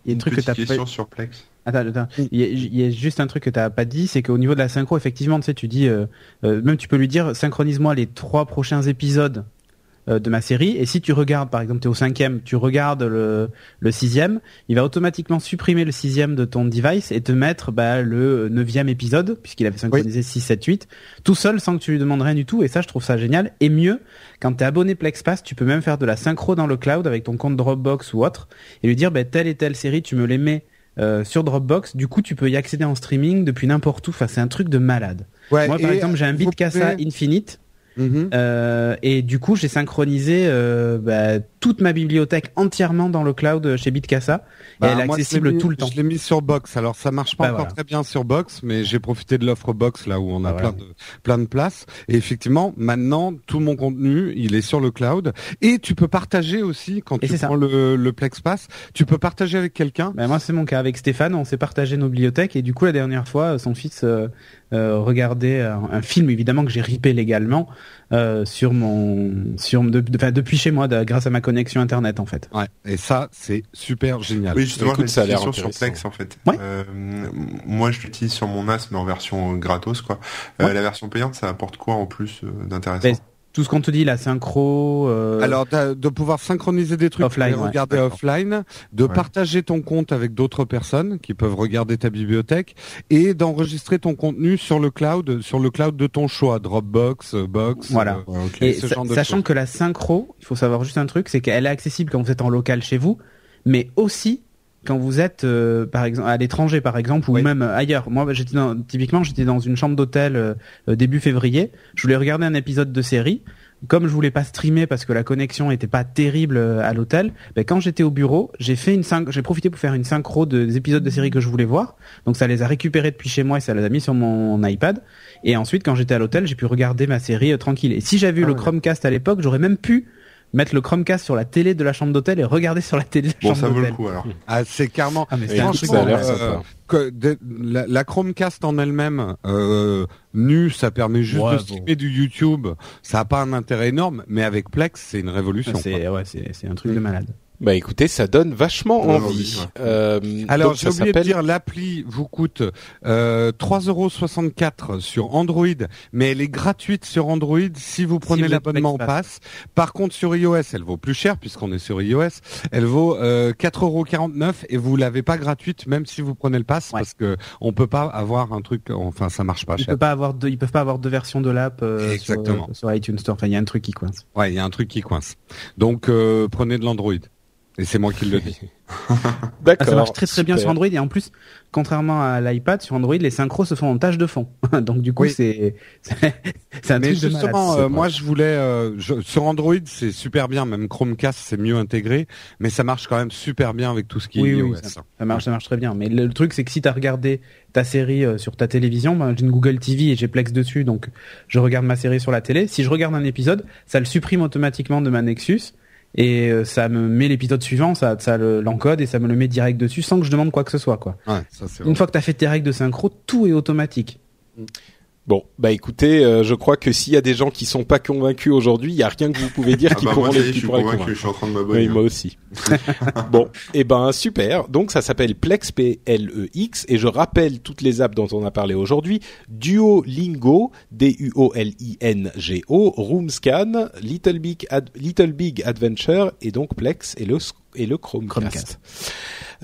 Il y a
Une
des trucs que t'as
question
pas.
sur Plex.
Attends, attends. Il y, a, il y a juste un truc que t'as pas dit, c'est qu'au niveau de la synchro, effectivement, tu sais, tu dis, euh, euh, même tu peux lui dire, synchronise-moi les trois prochains épisodes euh, de ma série. Et si tu regardes, par exemple, t'es au cinquième, tu regardes le, le sixième, il va automatiquement supprimer le sixième de ton device et te mettre bah, le neuvième épisode, puisqu'il avait synchronisé 6, 7, 8, tout seul sans que tu lui demandes rien du tout. Et ça, je trouve ça génial. Et mieux, quand t'es abonné PlexPass, tu peux même faire de la synchro dans le cloud avec ton compte Dropbox ou autre et lui dire, bah, telle et telle série, tu me les mets euh, sur Dropbox. Du coup, tu peux y accéder en streaming depuis n'importe où. Enfin, c'est un truc de malade.
Ouais,
Moi, par exemple, j'ai un Bitcasa
pouvez-
Infinite.
Mhm.
Euh, et du coup, j'ai synchronisé euh, bah, toute ma bibliothèque entièrement dans le cloud chez Bitcasa.
Bah,
et elle est accessible
mis-
tout le temps.
Je l'ai mis sur Box. Alors ça marche pas
Bah,
encore
voilà.
très bien sur Box, mais j'ai profité de l'offre Box là où on a
Bah,
plein
voilà.
de plein de places. Et effectivement, maintenant tout mon contenu, il est sur le cloud. Et tu peux partager aussi quand
Et
tu prends le, le PlexPass, tu peux partager avec quelqu'un.
Bah, moi, c'est mon cas. Avec Stéphane, on s'est partagé nos bibliothèques. Et du coup, la dernière fois, son fils euh, euh, regardait un, un film, évidemment, que j'ai ripé légalement euh, sur mon... sur de- de- enfin, Depuis chez moi, de- grâce à ma connexion Internet, en fait.
Ouais. Et ça, c'est super génial.
Oui, justement,
Écoute, ça a
une
l'air
sur. Plex en fait.
Ouais.
Euh, moi, je l'utilise sur mon NAS, mais en version euh, gratos, quoi. Euh,
Ouais.
La version payante, ça apporte quoi en plus euh, d'intéressant?
Ben, Tout ce qu'on te dit, la synchro... euh,
Alors de, de pouvoir synchroniser des trucs,
Offline,
de les regarder offline, de
Ouais.
partager ton compte avec d'autres personnes qui peuvent regarder ta bibliothèque et d'enregistrer ton contenu sur le cloud, sur le cloud de ton choix, Dropbox, Box.
Voilà.
euh,
Ouais, ok.
Et
ce
sa-
genre de
sachant que la synchro, il faut savoir juste un truc, c'est qu'elle est accessible quand vous êtes en local chez vous, mais aussi quand vous êtes euh, par exemple à l'étranger par exemple ou
Oui.
même ailleurs. Moi j'étais dans, typiquement j'étais dans une chambre d'hôtel euh, euh, début février, je voulais regarder un épisode de série. Comme je voulais pas streamer parce que la connexion était pas terrible euh, à l'hôtel, ben quand j'étais au bureau, j'ai fait une j'ai profité pour faire une synchro de- des épisodes de série que je voulais voir. Donc ça les a récupérés depuis chez moi et ça les a mis sur mon iPad. Et ensuite, quand j'étais à l'hôtel, j'ai pu regarder ma série euh, tranquille. Et si j'avais eu
Ah
le. Chromecast à l'époque, j'aurais même pu mettre le Chromecast sur la télé de la chambre d'hôtel et regarder sur la télé de la
Bon, ça
chambre
vaut le
d'hôtel.
coup alors.
Ah, c'est carrément.
Ah, mais
a
de
l'air
malade.
sympa.
que de- la, la Chromecast en elle-même, euh, nue, ça permet juste
Ouais,
de
bon.
streamer du YouTube. Ça a pas un intérêt énorme, mais avec Plex, c'est une révolution.
Ah, C'est ouais, c'est c'est un truc de malade.
Bah écoutez, ça donne vachement envie. Euh,
Alors j'ai
ça
oublié de
s'appelle-
dire l'appli vous coûte euh, 3,64€ sur Android, mais elle est gratuite sur Android si vous prenez l'abonnement
Flex
Pass. Par contre sur iOS, elle vaut plus cher puisqu'on est sur iOS. Elle vaut euh, 4,49€ et vous l'avez pas gratuite même si vous prenez le pass
Ouais.
parce que on peut pas avoir un truc. Enfin ça marche pas
Ils
cher.
peuvent pas avoir deux, ils peuvent pas avoir deux versions de l'app euh, sur,
Exactement.
euh, sur iTunes Store. Enfin, il y a un truc qui coince.
Ouais, il y a un truc qui coince. Donc euh, prenez de l'Android. Et c'est moi qui le dis.
Ah,
D'accord.
ça marche très très bien sur Android et en plus, contrairement à l'iPad, sur Android, les synchros se font en tâche de fond. Donc du coup,
Oui.
c'est c'est c'est un
Mais
truc
justement, euh, moi je voulais euh, je- sur Android c'est super bien, même Chromecast c'est mieux intégré, mais ça marche quand même super bien avec tout ce qui
Oui,
est
oui,
iOS.
Ça marche, ça marche très bien. Mais le, le truc, c'est que si t'as regardé ta série euh, sur ta télévision, ben, j'ai une Google TV et j'ai Plex dessus, donc je regarde ma série sur la télé. Si je regarde un épisode, ça le supprime automatiquement de ma Nexus et euh, ça me met l'épisode suivant, ça, ça le- l'encode et ça me le met direct dessus sans que je demande quoi que ce soit, quoi.
Ouais, ça
Une fois que t'as fait tes règles de synchro, tout est automatique.
Bon, bah écoutez, euh, je crois que s'il y a des gens qui sont pas convaincus aujourd'hui, il y a rien que vous pouvez dire
Ah
qui
bah
pourront
y
les qui pourra convaincre.
je suis en train de m'abonner.
Oui, moi aussi. bon, et ben super. Donc ça s'appelle Plex P L E X et je rappelle toutes les apps dont on a parlé aujourd'hui Duolingo D U O L I N G O, Roomscan, Little Big Ad- Little Big Adventure et donc Plex et le et le Chromecast.
Chromecast.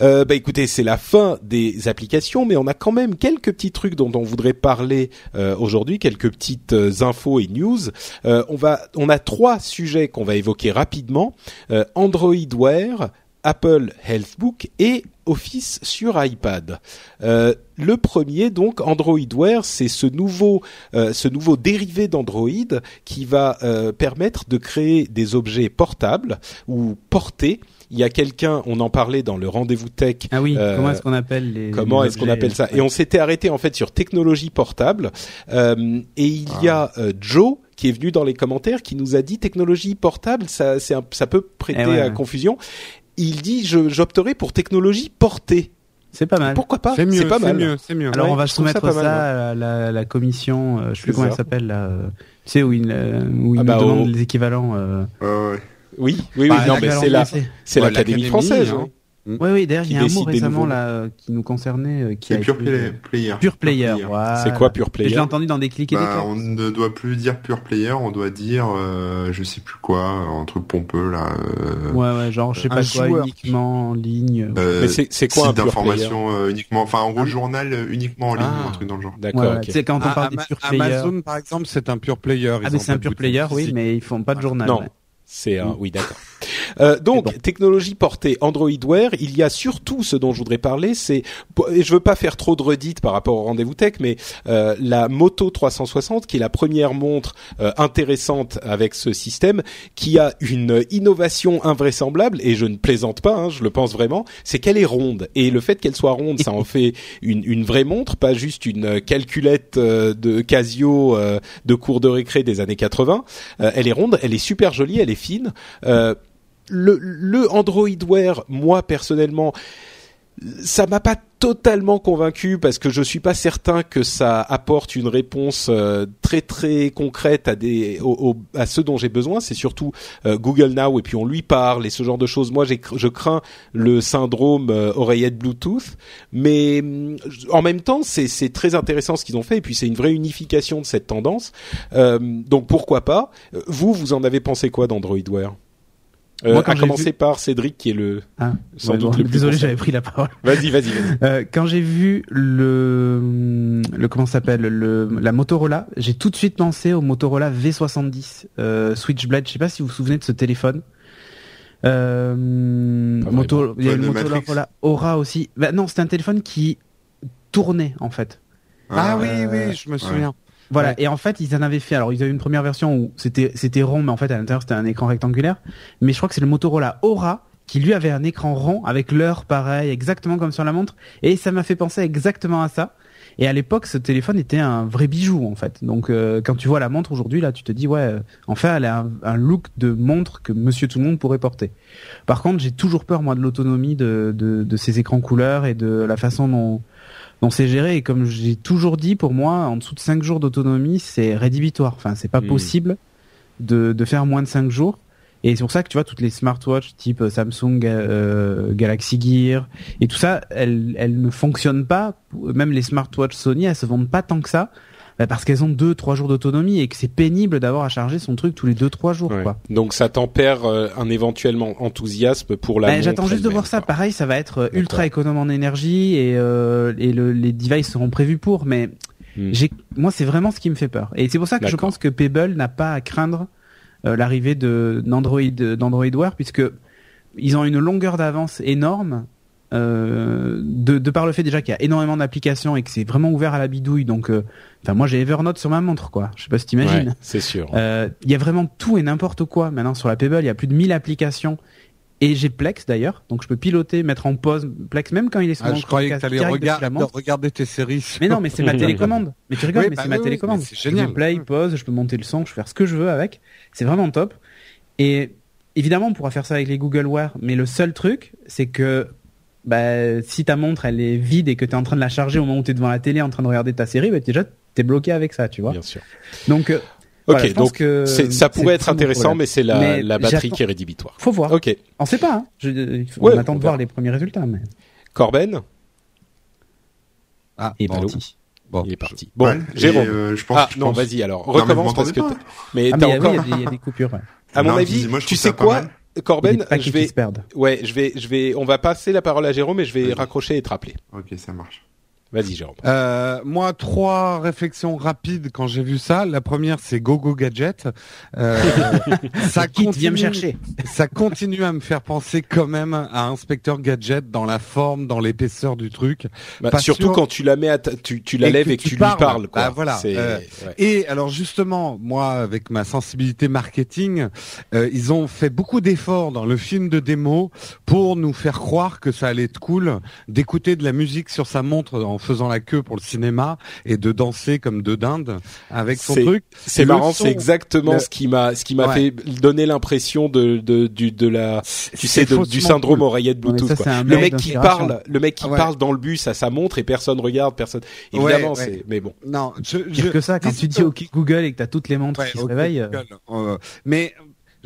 Euh, bah écoutez, c'est la fin des applications, mais on a quand même quelques petits trucs dont on voudrait parler euh, aujourd'hui, quelques petites euh, infos et news. Euh, on va, on a trois sujets qu'on va évoquer rapidement Euh, Android Wear, Apple Healthbook et Office sur iPad. Euh, le premier, donc Android Wear, c'est ce nouveau, euh, ce nouveau dérivé d'Android qui va euh, permettre de créer des objets portables ou portés. Il y a quelqu'un, on en parlait dans le rendez-vous tech,
Ah oui,
Euh,
comment est-ce qu'on appelle les
Comment est-ce qu'on appelle ça? Et on s'était arrêté en fait sur technologie portable. Euh, et il y a euh, Joe qui est venu dans les commentaires qui nous a dit technologie portable, ça, c'est un- ça peut prêter
Eh ouais,
à confusion. Il dit je, j'opterai pour technologie portée.
C'est pas mal.
Pourquoi pas?
C'est mieux,
pas
c'est
mal.
mieux, c'est mieux.
Alors
Ouais,
on va
ça
soumettre
pas
ça,
mal,
à la, la commission, euh, je sais plus comment
ça.
elle s'appelle là. tu sais où il, euh, où il
Ah
nous
bah,
demande
au-
les équivalents. Euh,
Ouais, ouais.
Oui, oui,
bah,
oui. Non, mais c'est la, c'est
Ouais,
l'Académie française.
hein.
hein.
Oui, oui, d'ailleurs, il y a un mot récemment là euh, qui nous concernait, euh, qui
C'est
a
Pure
été-
Play- Player.
Pure Player. voilà.
C'est quoi Pure Player
Je l'ai entendu dans des clics et des
Bah, on ne doit plus dire Pure Player, on doit dire, euh, je sais plus quoi, un truc pompeux là. Euh,
Ouais, ouais, genre, je sais pas quoi,
joueur.
uniquement en ligne.
euh,
Mais c'est, c'est quoi un
site
Pure Player
d'information euh, uniquement, enfin en gros
Ah.
journal euh, uniquement en ligne,
Ah.
ou un truc dans le genre.
D'accord,
Ouais, ouais,
ok.
Tu sais, quand on
Ah,
parle des Pure Player.
Amazon par exemple, c'est un pure player.
Ah, mais c'est un Pure Player, oui, mais ils font pas de journal.
Non. C'est un, oui, d'accord. Euh, donc,
bon.
technologie portée Android Wear, il y a surtout ce dont je voudrais parler, c'est, et je veux pas faire trop de redites par rapport au rendez-vous tech, mais euh, la Moto 360, qui est la première montre euh, intéressante avec ce système, qui a une innovation invraisemblable, et je ne plaisante pas, hein, je le pense vraiment, c'est qu'elle est ronde. Et le fait qu'elle soit ronde, ça en fait une, une vraie montre, pas juste une calculette euh, de Casio euh, de cours de récré des années 80. Euh, elle est ronde, elle est super jolie, elle est fine. Euh, le, le Android Wear, moi personnellement, ça m'a pas totalement convaincu parce que je suis pas certain que ça apporte une réponse euh, très très concrète à des au- au- à ceux dont j'ai besoin. C'est surtout euh, Google Now et puis on lui parle et ce genre de choses. Moi, je crains le syndrome euh, oreillette Bluetooth, mais hum, en même temps, c'est c'est très intéressant ce qu'ils ont fait et puis c'est une vraie unification de cette tendance. Euh, donc pourquoi pas? Euh, Vous, vous en avez pensé quoi d'Android Wear euh,
Moi, quand
à commencer
vu-
par Cédric qui est le
Ah,
sans
ouais,
doute
bon,
le plus
désolé, j'avais pris la parole.
Vas-y, vas-y, vas-y.
Euh, quand j'ai vu le, le comment ça s'appelle le la Motorola, j'ai tout de suite pensé au Motorola V70 euh, Switchblade. Je sais pas si vous vous souvenez de ce téléphone. Euh,
Pas
Moto, il y a. Motorola Aura aussi. Bah, non, c'était un téléphone qui tournait en fait.
Ah oui,
Euh,
oui, je me souviens.
Voilà.
Ouais.
Et en fait, ils en avaient fait. Alors, ils avaient une première version où c'était c'était rond, mais en fait à l'intérieur c'était un écran rectangulaire. Mais je crois que c'est le Motorola Aura qui lui avait un écran rond avec l'heure pareil, exactement comme sur la montre. Et ça m'a fait penser exactement à ça. Et à l'époque, ce téléphone était un vrai bijou en fait. Donc, euh, quand tu vois la montre aujourd'hui, là, tu te dis ouais, euh, enfin, elle a un, un look de montre que Monsieur Tout le Monde pourrait porter. Par contre, j'ai toujours peur moi de l'autonomie de, de de ces écrans couleurs et de la façon dont dont c'est géré. Et comme j'ai toujours dit, pour moi, en dessous de 5 jours d'autonomie, c'est rédhibitoire. Enfin, c'est pas
Hmm.
possible de, de faire moins de 5 jours. Et c'est pour ça que tu vois toutes les smartwatches type euh, Samsung, euh, Galaxy Gear et tout ça, elles, elles ne fonctionnent pas. Même les smartwatches Sony, elles se vendent pas tant que ça bah, parce qu'elles ont deux trois jours d'autonomie et que c'est pénible d'avoir à charger son truc tous les deux trois jours.
Ouais.
Quoi.
Donc ça tempère euh, un éventuellement enthousiasme pour la.
Bah, J'attends juste de voir ça.
quoi.
Pareil, ça va être euh, ultra économe en énergie et, euh, et le, les devices seront prévus pour. Mais
Hmm.
j'ai, moi, c'est vraiment ce qui me fait peur. Et c'est pour ça que je pense que Pebble n'a pas à craindre euh, l'arrivée de d'Android d'Android Wear puisque ils ont une longueur d'avance énorme. Euh, de, de par le fait déjà qu'il y a énormément d'applications et que c'est vraiment ouvert à la bidouille donc euh, enfin moi j'ai Evernote sur ma montre quoi je sais pas si t'imagines
Ouais, c'est sûr.
euh, Il y a vraiment tout et n'importe quoi maintenant sur la Pebble. Il y a plus de 1000 applications. Et j'ai Plex d'ailleurs, donc je peux piloter, mettre en pause Plex même quand il est sur
Ah,
mon
je croyais que t'allais regarder,
la montre.
regarder tes séries.
Mais non, mais c'est ma télécommande. Mais tu rigoles,
Oui,
mais
bah
c'est ma télécommande.
c'est
Je
génial.
peux play, pause, je peux monter le son, je peux faire ce que je veux avec. C'est vraiment top. Et évidemment, on pourra faire ça avec les Google Wear, mais le seul truc, c'est que bah, si ta montre elle est vide et que tu es en train de la charger au moment où tu es devant la télé en train de regarder ta série, bah, déjà t'es bloqué avec ça, tu vois.
Bien sûr.
Donc euh,
Ok,
voilà, je pense
donc
que
ça pourrait être intéressant, mais c'est la,
Mais
la batterie qui est rédhibitoire.
Faut voir.
Ok.
On sait pas. Hein. Je, il faut-
Ouais,
on attend
on
de voir les premiers résultats. Mais...
Corben,
Ah,
Il est
bon,
parti.
bon.
il est parti. Bon,
Ouais, et,
Jérôme.
euh, je pense,
ah
je
non,
pense-
vas-y alors.
Non, mais vous
Recommence parce que. t'as- Mais
Ah,
t'as
mais a-
encore.
il y, a des- il y a des coupures. Ouais.
À mon avis, tu sais quoi, Corben, je vais, ouais, je vais, je vais, on va passer la parole à Jérôme et je vais raccrocher et te rappeler.
Ok, ça marche.
Vas-y, Jérôme.
Euh, moi, trois réflexions rapides quand j'ai vu ça. La première, c'est Gogo Gadget. Euh, ça
Kit, viens me
continue-
chercher.
Ça continue à me faire penser quand même à Inspecteur Gadget dans la forme, dans l'épaisseur du truc.
Bah,
Pas
surtout
sûr.
quand tu la mets, à ta- tu, tu la
Et
lèves et que
tu
tu,
parles.
lui parles, quoi.
Bah, voilà, euh,
ouais.
Et alors justement, moi, avec ma sensibilité marketing, euh, ils ont fait beaucoup d'efforts dans le film de démo pour nous faire croire que ça allait être cool d'écouter de la musique sur sa montre en faisant la queue pour le cinéma et de danser comme de dinde avec son
C'est-
truc.
C'est marrant, c'est exactement
le-
ce qui m'a, ce qui m'a
Ouais.
fait donner l'impression de, de, du, de la, tu sais, de- du syndrome
cool.
oreillette Bluetooth.
ça,
quoi. Le mec qui parle, le mec qui
ouais.
parle dans le bus à sa montre et personne regarde, personne. Évidemment,
ouais.
c'est, mais bon.
Non, je, je-
que ça, quand tu dis OK Google et que t'as toutes les montres
Ouais,
qui se réveillent.
Google. Euh, mais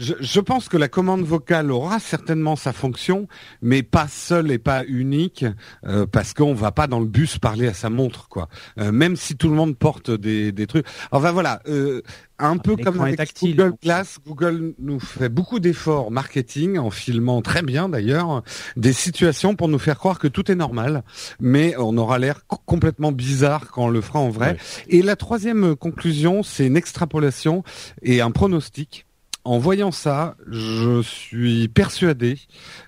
je, je pense que la commande vocale aura certainement sa fonction, mais pas seule et pas unique, euh, parce qu'on va pas dans le bus parler à sa montre, quoi. Euh, même si tout le monde porte des, des trucs. Enfin voilà, euh, un peu comme avec
tactile,
Google. Glass, Google nous fait beaucoup d'efforts marketing en filmant très bien d'ailleurs des situations pour nous faire croire que tout est normal, mais on aura l'air co- complètement bizarre quand on le fera en vrai. Et la troisième conclusion, c'est une extrapolation et un pronostic. En voyant ça, je suis persuadé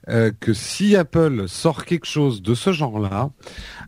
euh, que si Apple sort quelque chose de ce genre-là,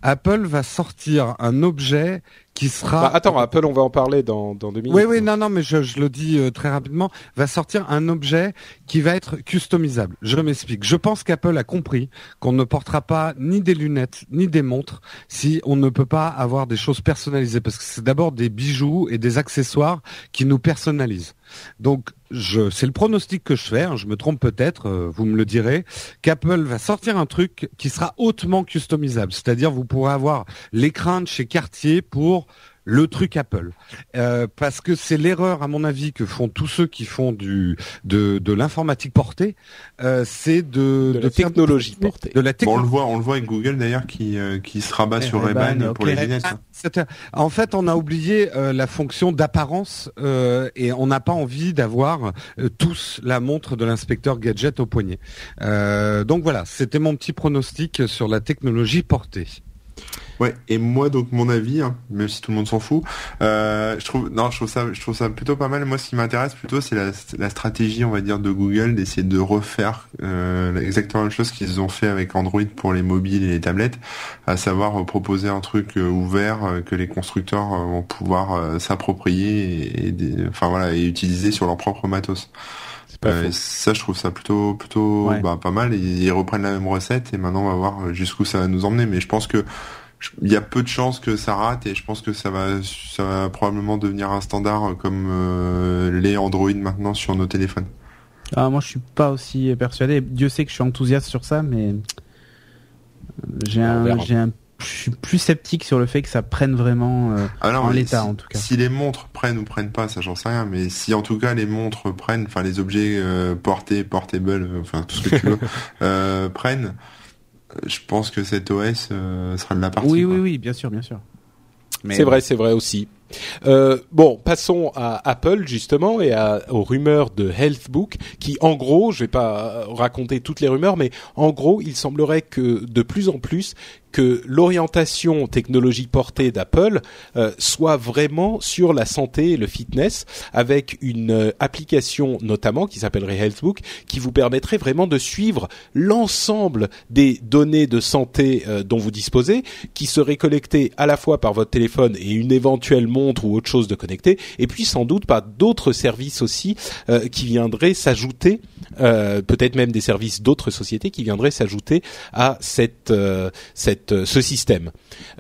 Apple va sortir un objet qui sera...
Bah, attends, Apple, on va en parler dans, dans deux minutes.
Oui, oui, non, non, mais je, je le dis euh, très rapidement, va sortir un objet qui va être customisable. Je m'explique. Je pense qu'Apple a compris qu'on ne portera pas ni des lunettes, ni des montres si on ne peut pas avoir des choses personnalisées, parce que c'est d'abord des bijoux et des accessoires qui nous personnalisent. Donc, je, c'est le pronostic que je fais. hein, je me trompe peut-être, euh, vous me le direz. Qu'Apple va sortir un truc qui sera hautement customisable, c'est-à-dire vous pourrez avoir l'écran de chez Cartier pour le truc Apple. Euh, parce que c'est l'erreur, à mon avis, que font tous ceux qui font du de, de l'informatique portée, euh, c'est de,
De la technologie portée.
De la
Bon, on le
technologie.
voit, on le voit avec Google d'ailleurs qui euh, qui se rabat
Eh,
sur
Ray-Ban,
Ray-Ban pour les lunettes.
C'est- En fait, on a oublié euh, la fonction d'apparence euh, et on n'a pas envie d'avoir euh, tous la montre de l'inspecteur gadget au poignet. Euh, donc voilà, c'était mon petit pronostic sur la technologie portée.
Ouais, et moi donc mon avis, hein, même si tout le monde s'en fout, euh, je trouve non, je trouve ça, je trouve ça plutôt pas mal. Moi, ce qui m'intéresse plutôt, c'est la, la stratégie, on va dire, de Google d'essayer de refaire euh, exactement la même chose qu'ils ont fait avec Android pour les mobiles et les tablettes, à savoir euh, proposer un truc euh, ouvert euh, que les constructeurs vont pouvoir s'approprier et, enfin voilà, et utiliser sur leur propre matos. Euh, ça, je trouve ça plutôt, plutôt,
Ouais.
bah, pas mal. Ils, ils reprennent la même recette et maintenant on va voir jusqu'où ça va nous emmener. Mais je pense que il y a peu de chances que ça rate et je pense que ça va, ça va probablement devenir un standard euh, comme euh, les Android maintenant sur nos téléphones.
Ah, moi, je suis pas aussi persuadé. Dieu sait que je suis enthousiaste sur ça, mais j'ai
On
un, j'ai un je suis plus sceptique sur le fait que ça prenne vraiment euh,
Ah non,
en l'état
si-
en tout cas.
Si les montres prennent ou prennent pas, ça j'en sais rien. Mais si en tout cas les montres prennent, enfin les objets euh, portés, portable, euh, enfin tout ce que tu veux, euh, prennent, euh, je pense que cet OS euh, sera de la partie.
Oui,
quoi.
oui, oui, bien sûr, bien sûr. Mais
C'est vrai, c'est vrai aussi. Euh, bon, passons à Apple justement et à, aux rumeurs de Healthbook qui, en gros, je vais pas raconter toutes les rumeurs, mais en gros, il semblerait que de plus en plus que l'orientation technologie portée d'Apple euh, soit vraiment sur la santé et le fitness, avec une euh, application notamment qui s'appellerait Healthbook, qui vous permettrait vraiment de suivre l'ensemble des données de santé euh, dont vous disposez, qui seraient collectées à la fois par votre téléphone et une éventuelle montre ou autre chose de connecté, et puis sans doute par d'autres services aussi euh, qui viendraient s'ajouter, euh, peut-être même des services d'autres sociétés qui viendraient s'ajouter à cette, euh, euh, ce système.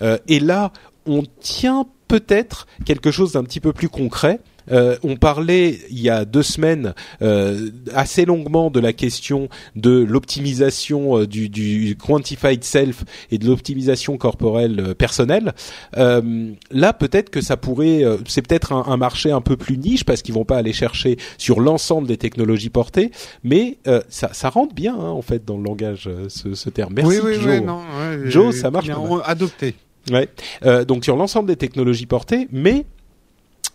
Euh, et là, on tient peut-être quelque chose d'un petit peu plus concret. Euh, on parlait il y a deux semaines euh, assez longuement de la question de l'optimisation euh, du, du quantified self et de l'optimisation corporelle euh, personnelle. Euh, là, peut-être que ça pourrait, euh, c'est peut-être un, un marché un peu plus niche parce qu'ils vont pas aller chercher sur l'ensemble des technologies portées, mais euh, ça, ça rentre bien hein, en fait dans le langage ce, ce terme. Merci
oui, oui,
Joe.
oui, non, ouais,
Joe, ça marche
bien. Adopté.
Ouais. Euh, donc sur l'ensemble des technologies portées, mais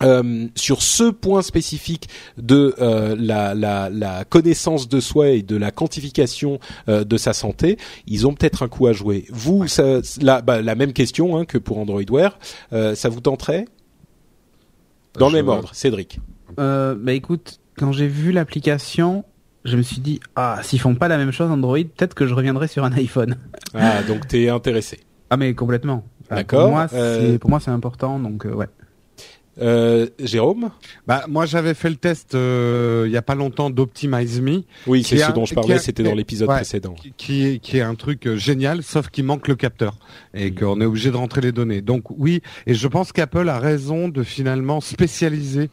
euh, sur ce point spécifique de euh, la, la, la connaissance de soi et de la quantification euh, de sa santé, ils ont peut-être un coup à jouer. Vous, ça, la, bah, la même question hein, que pour Android Wear, euh, ça vous tenterait Dans le même ordre, Cédric.
Euh, bah écoute, quand j'ai vu l'application, je me suis dit ah s'ils font pas la même chose Android, peut-être que je reviendrai sur un iPhone.
Ah, donc t'es intéressé.
Ah mais complètement.
D'accord,
Pour moi, c'est important donc ouais.
Euh, Jérôme
Bah, moi, j'avais fait le test euh, il y a pas longtemps d'Optimize Me,
Oui, c'est ce dont je parlais, c'était dans l'épisode
ouais.
précédent.
qui- qui est, un truc euh, génial, sauf qu'il manque le capteur et qu'on est obligé de rentrer les données. Donc oui, et je pense qu'Apple a raison de finalement spécialiser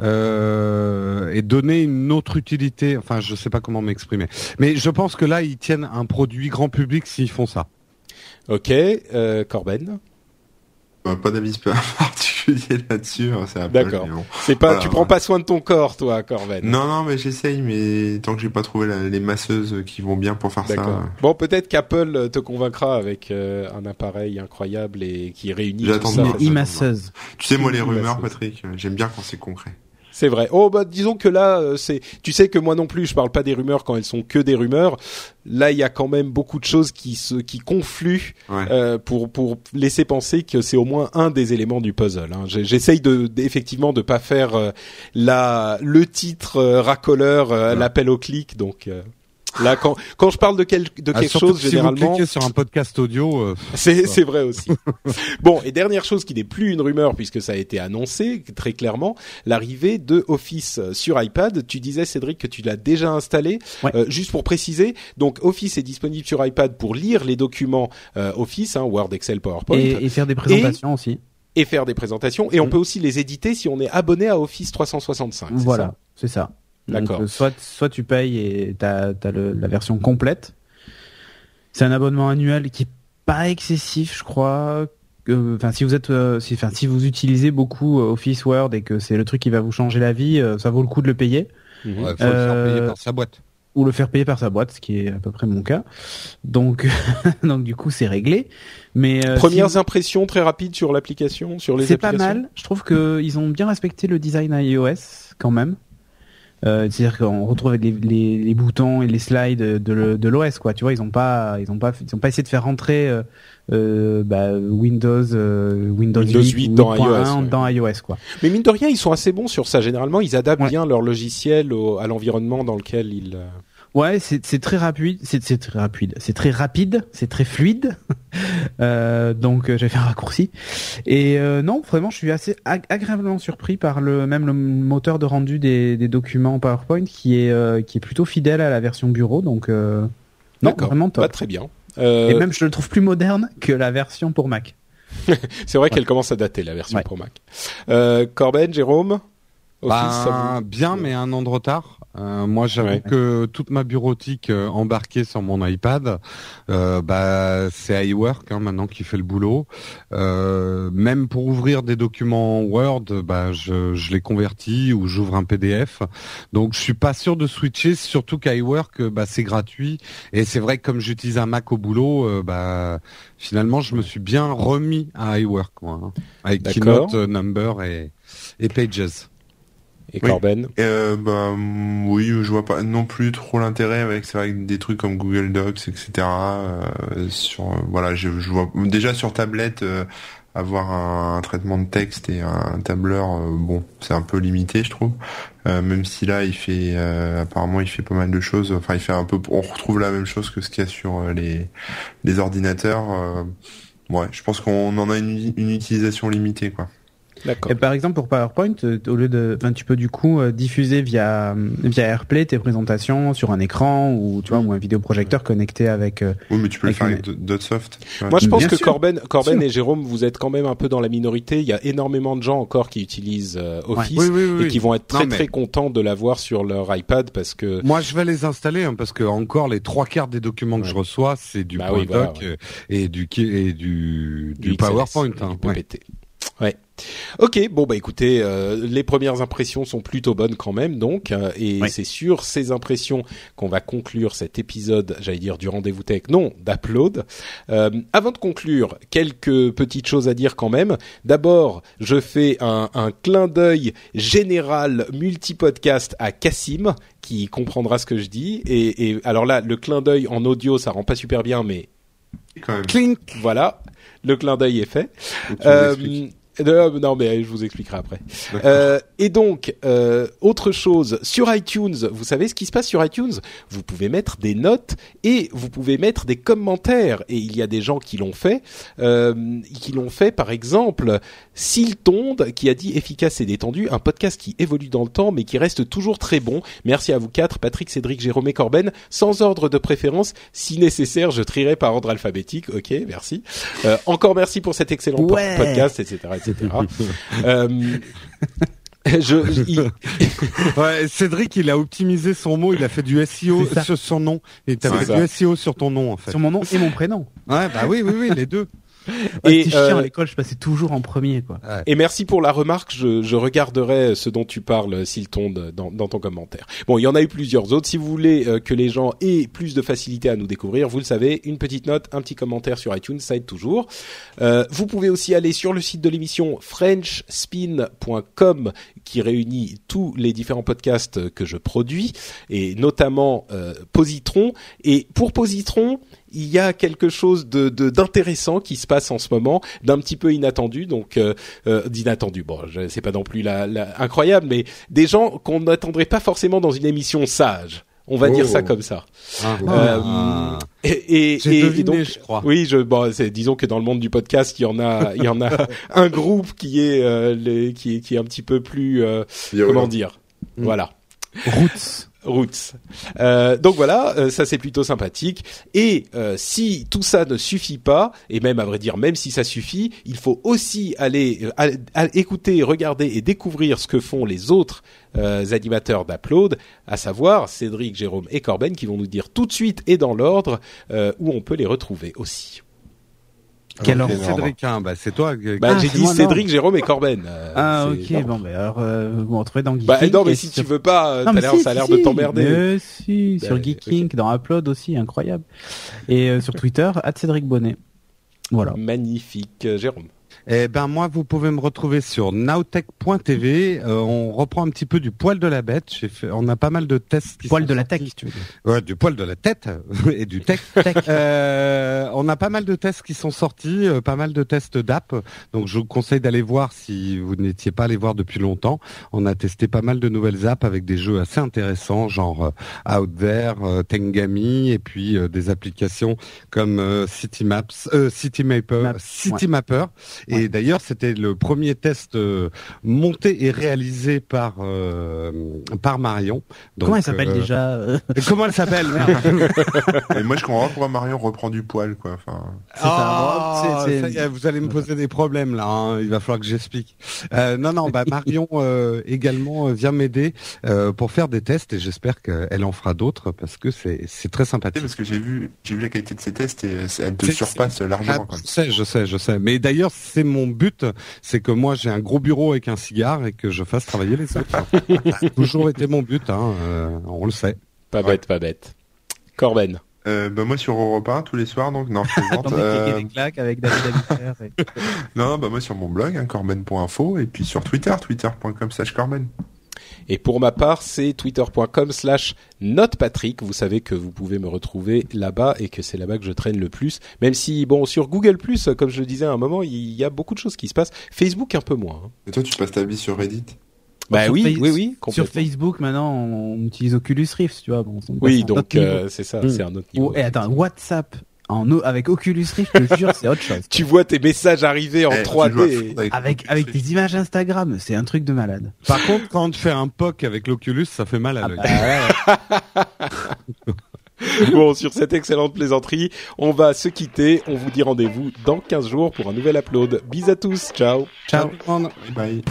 euh, et donner une autre utilité. Enfin, je sais pas comment m'exprimer, mais je pense que là, ils tiennent un produit grand public s'ils font ça.
Ok, euh, Corben.
Bah, pas d'avis particulier là-dessus, hein, c'est Apple,
D'accord.
bon.
C'est pas,
Voilà,
tu prends
ouais.
pas soin de ton corps, toi, Corben.
Non, non, mais j'essaye, mais tant que j'ai pas trouvé la- les masseuses qui vont bien pour faire ça.
D'accord. Bon, peut-être qu'Apple euh, te convaincra avec euh, un appareil incroyable et qui réunit tout ça.
Une e-masseuse.
Tu sais, moi, les rumeurs, Patrick, euh, j'aime bien quand c'est concret.
C'est vrai. Oh bah disons que là, euh, c'est. Tu sais que moi non plus, je parle pas des rumeurs quand elles sont que des rumeurs. Là, il y a quand même beaucoup de choses qui se qui confluent
Ouais.
euh, pour pour laisser penser que c'est au moins un des éléments du puzzle. Hein. J'essaye de, effectivement de pas faire euh, la le titre euh, racoleur, euh,
Ouais.
l'appel au clic. Donc euh, là, quand quand je parle de, quel, de
Ah,
quelque
surtout
chose,
si
généralement.
vous cliquez sur un podcast audio, euh,
C'est c'est vrai aussi. bon, et dernière chose qui n'est plus une rumeur puisque ça a été annoncé très clairement, l'arrivée de Office sur iPad. Tu disais Cédric que tu l'as déjà installé.
Ouais.
Euh, juste pour préciser, donc Office est disponible sur iPad pour lire les documents euh, Office, hein, Word, Excel, PowerPoint, et,
Et, et faire des présentations aussi.
faire des présentations. Et on
Mhm.
peut aussi les éditer si on est abonné à Office 365. c'est
Voilà, c'est ça.
D'accord.
Donc, euh, soit soit tu payes et t'as as le, la version complète. C'est un abonnement annuel qui est pas excessif, je crois. que- Enfin, si vous êtes, euh, si, enfin, si vous utilisez beaucoup euh, Office Word et que c'est le truc qui va vous changer la vie, euh, ça vaut le coup de le payer
Mhm.
ouais, faut le faire payer par sa boîte.
ou le faire payer par sa boîte, ce qui est à peu près mon cas. Donc, donc du coup, c'est réglé. Mais euh,
Premières
si-
impressions très rapides sur l'application, sur les
c'est pas mal. Je trouve que ils ont bien respecté le design iOS quand même. Euh, C'est-à-dire qu'on retrouve les, les, les boutons et les slides de, l'OS quoi. Tu vois, ils ont pas, ils ont pas, ils ont pas essayé de faire rentrer euh, euh, bah, Windows, euh, Windows,
Windows 8
ou
dans
8.1
iOS, ouais.
dans iOS quoi.
Mais mine de rien, ils sont assez bons sur ça. Généralement, ils adaptent
Ouais.
bien leur logiciel au- à l'environnement dans lequel ils.
Ouais, c'est c'est très rapide, c'est c'est très rapide, c'est très rapide, c'est très fluide. Euh, donc euh, j'ai fait un raccourci. Et euh, non, vraiment, je suis assez ag- agréablement surpris par le même le moteur de rendu des, des documents PowerPoint qui est euh, qui est plutôt fidèle à la version bureau. Donc euh, non, vraiment top.
Bah, très bien. Euh,
Et même je le trouve plus moderne que la version pour Mac.
c'est vrai qu'elle commence à dater la version
Ouais.
pour Mac. Euh, Corben, Jérôme, Office,
Bah,
ça vous-
bien, mais un an de retard. Euh, moi, j'avoue
Ouais.
que toute ma bureautique euh, embarquée sur mon iPad, euh, bah, c'est iWork hein, maintenant qui fait le boulot. Euh, même pour ouvrir des documents Word, bah, je, je les convertis ou j'ouvre un PDF. Donc, je suis pas sûr de switcher, surtout qu'iWork, bah, c'est gratuit. Et c'est vrai que comme j'utilise un Mac au boulot, bah, finalement, je me suis bien remis à iWork, moi, hein, avec. Keynote, Number et, et Pages.
Et
Oui.
Corben
Euh, bah mm, oui, je vois pas non plus trop l'intérêt avec c'est vrai que des trucs comme Google Docs, etc. euh, sur euh, voilà, je, je vois déjà sur tablette euh, avoir un, un traitement de texte et un tableur, euh, bon, c'est un peu limité, je trouve. Euh, même si là, il fait euh, apparemment, il fait pas mal de choses. Enfin, il fait un peu, on retrouve la même chose que ce qu'il y a sur euh, les les ordinateurs. euh, ouais, je pense qu'on en a une, une utilisation limitée, quoi.
D'accord.
Et par exemple pour PowerPoint, euh, au lieu de, enfin, tu peux du coup euh, diffuser via via AirPlay tes présentations sur un écran ou tu vois ou un vidéoprojecteur connecté avec. euh,
Oui, mais tu peux le faire
une-
avec d'autres softs.
Moi, je pense
Bien
que
sûr.
Corben, Corben
Sûr.
et Jérôme, vous êtes quand même un peu dans la minorité. Il y a énormément de gens encore qui utilisent euh, Office
Oui, oui, oui.
et qui vont être très
Non, mais-
très contents de l'avoir sur leur iPad parce que
Moi, je vais les installer hein, parce que encore les trois quarts des documents que
Ouais.
je reçois, c'est du
Bah voilà,
et du et du du, PowerPoint.
du
Hein, ouais.
PPT. Ok, bon bah écoutez, euh, les premières impressions sont plutôt bonnes quand même, donc, euh, et c'est sur ces impressions qu'on va conclure cet épisode, j'allais dire du rendez-vous tech, non, d'upload. Euh, avant de conclure, quelques petites choses à dire quand même. D'abord, je fais un, un clin d'œil général multi-podcast à Cassim, qui comprendra ce que je dis. Et, et alors là, le clin d'œil en audio, ça rend pas super bien, mais
Quand même.
Clink.
voilà, le clin d'œil est fait. Euh. Euh, non, mais je vous expliquerai après. Euh, et donc, euh, autre chose, sur iTunes, vous savez ce qui se passe sur iTunes? Vous pouvez mettre des notes et vous pouvez mettre des commentaires. Et il y a des gens qui l'ont fait, euh, qui l'ont fait, par exemple, Siltonde, qui a dit efficace et détendu, un podcast qui évolue dans le temps, mais qui reste toujours très bon. Merci à vous quatre, Patrick, Cédric, Jérôme et Corben. Sans ordre de préférence, si nécessaire, je trierai par ordre alphabétique. Ok, merci. Euh, encore merci pour cet excellent
Ouais.
podcast, etc., etc. euh, je, il-
Ouais, Cédric, il a optimisé son mot, il a fait du SEO sur son nom. Et t'as
C'est
fait
ça.
du SEO sur ton nom, en fait.
Sur mon nom et mon prénom.
Ouais, bah oui, oui, oui, les deux.
Ouais,
Et, euh,
à l'école, je passais toujours en premier quoi.
Et merci pour la remarque. Je, je regarderai ce dont tu parles, Silton, dans, dans ton commentaire. Bon, il y en a eu plusieurs autres. Si vous voulez euh, que les gens aient plus de facilité à nous découvrir, vous le savez, une petite note, un petit commentaire sur iTunes, ça aide toujours. Euh, vous pouvez aussi aller sur le site de l'émission frenchspin.com qui réunit tous les différents podcasts que je produis et notamment euh, Positron. Et pour Positron, il y a quelque chose de de- d'intéressant qui se passe en ce moment, d'un petit peu inattendu, donc euh, euh, d'inattendu. Bon, je- c'est pas non plus la, la- incroyable, mais des gens qu'on n'attendrait pas forcément dans une émission sage. On va
Oh.
dire ça comme ça.
Ah.
Et, et,
J'ai
et-
deviné,
et donc,
je crois.
oui, je, bon, c'est, disons que dans le monde du podcast, il y en a, il y en a un groupe qui est, euh, les, qui est, qui est un petit peu plus, euh, comment dire, voilà.
Roots.
Roots. Euh, donc voilà, euh, ça c'est plutôt sympathique. Et euh, si tout ça ne suffit pas, et même à vrai dire, même si ça suffit, il faut aussi aller, écouter, regarder et découvrir ce que font les autres animateurs d'Upload, à savoir Cédric, Jérôme et Corben, qui vont nous dire tout de suite et dans l'ordre où on peut les retrouver aussi.
Quel ordre
Cédric, hein, bah, c'est toi.
Bah,
Ah,
j'ai dit Cédric, Jérôme et Corben. euh,
Ah ok bon ben alors euh, vous me retrouvez dans Geeking.
Bah, non, mais si
sur-
tu veux pas, euh,
Non, si,
ça a
si,
l'air de t'emmerder.
Si,
Bah,
sur. Geeking, dans Upload aussi, incroyable. Et euh, sur Twitter, Cédric Bonnet. Voilà.
Magnifique, euh, Jérôme.
Eh ben moi, vous pouvez me retrouver sur nowtech.tv. Euh, on reprend un petit peu du poil de la bête. J'ai fait, on a pas mal de tests. Qui
Poil
sont
de la tech, tu veux dire.
Ouais, du poil de la tête et du tech. Euh, on a pas mal de tests qui sont sortis, euh, pas mal de tests d'app. Donc je vous conseille d'aller voir si vous n'étiez pas allé voir depuis longtemps. On a testé pas mal de nouvelles apps avec des jeux assez intéressants, genre euh, Out There, euh, Tengami, et puis euh, des applications comme euh, City Maps, euh, City Mapper, City Mapper. Et d'ailleurs, c'était le premier test euh, monté et réalisé par euh, par Marion. Donc,
Comment elle s'appelle
euh,
déjà euh
Comment elle s'appelle
Et moi, je comprends pas pourquoi Marion reprend du poil, quoi. Enfin,
Ah, ça vous allez me poser des problèmes là. hein. Il va falloir que j'explique. Euh, non, non, bah Marion euh, également euh, vient m'aider euh, pour faire des tests et j'espère qu'elle en fera d'autres parce que c'est c'est très sympathique.
parce que j'ai vu, j'ai vu la qualité de ses tests et elle te surpasse
Ah,
largement, quoi.
je sais, je sais, je sais. Mais d'ailleurs, c'est mon but, c'est que moi j'ai un gros bureau avec un cigare et que je fasse travailler les autres. Ça a toujours été mon but, hein, euh, on le sait.
Pas bête, pas bête. Corben.
Euh, bah moi sur Europe 1 tous les soirs donc non je plaisante. Euh,
des claques avec David Abiker. et-
non non, bah moi sur mon blog hein, corben.info et puis sur Twitter twitter.com slash corben.
Et pour ma part, c'est twitter.com slash notepatrick. Vous savez que vous pouvez me retrouver là-bas et que c'est là-bas que je traîne le plus. Même si, bon, sur Google+, comme je le disais à un moment, il y a beaucoup de choses qui se passent. Facebook, un peu moins. hein.
Et toi tu passes ta vie sur Reddit?
Bah oui,
Face-
oui, oui,
Sur. Facebook, maintenant, on utilise Oculus Rift, tu vois. Bon,
Oui, donc euh, c'est ça, c'est un autre niveau.
Et attends, WhatsApp en, avec Oculus Rift, je te jure, c'est autre chose.
Tu vois tes messages arriver en
Eh, tu joues à
3D.
fond avec,
Avec, avec des images Instagram, c'est un truc de malade.
Par contre, quand on te fait un POC avec l'Oculus, ça fait mal à
Ah
l'œil.
bah ouais.
Bon, sur cette excellente plaisanterie, on va se quitter. On vous dit rendez-vous dans 15 jours pour un nouvel upload. Bis à tous, ciao
Ciao.
Bye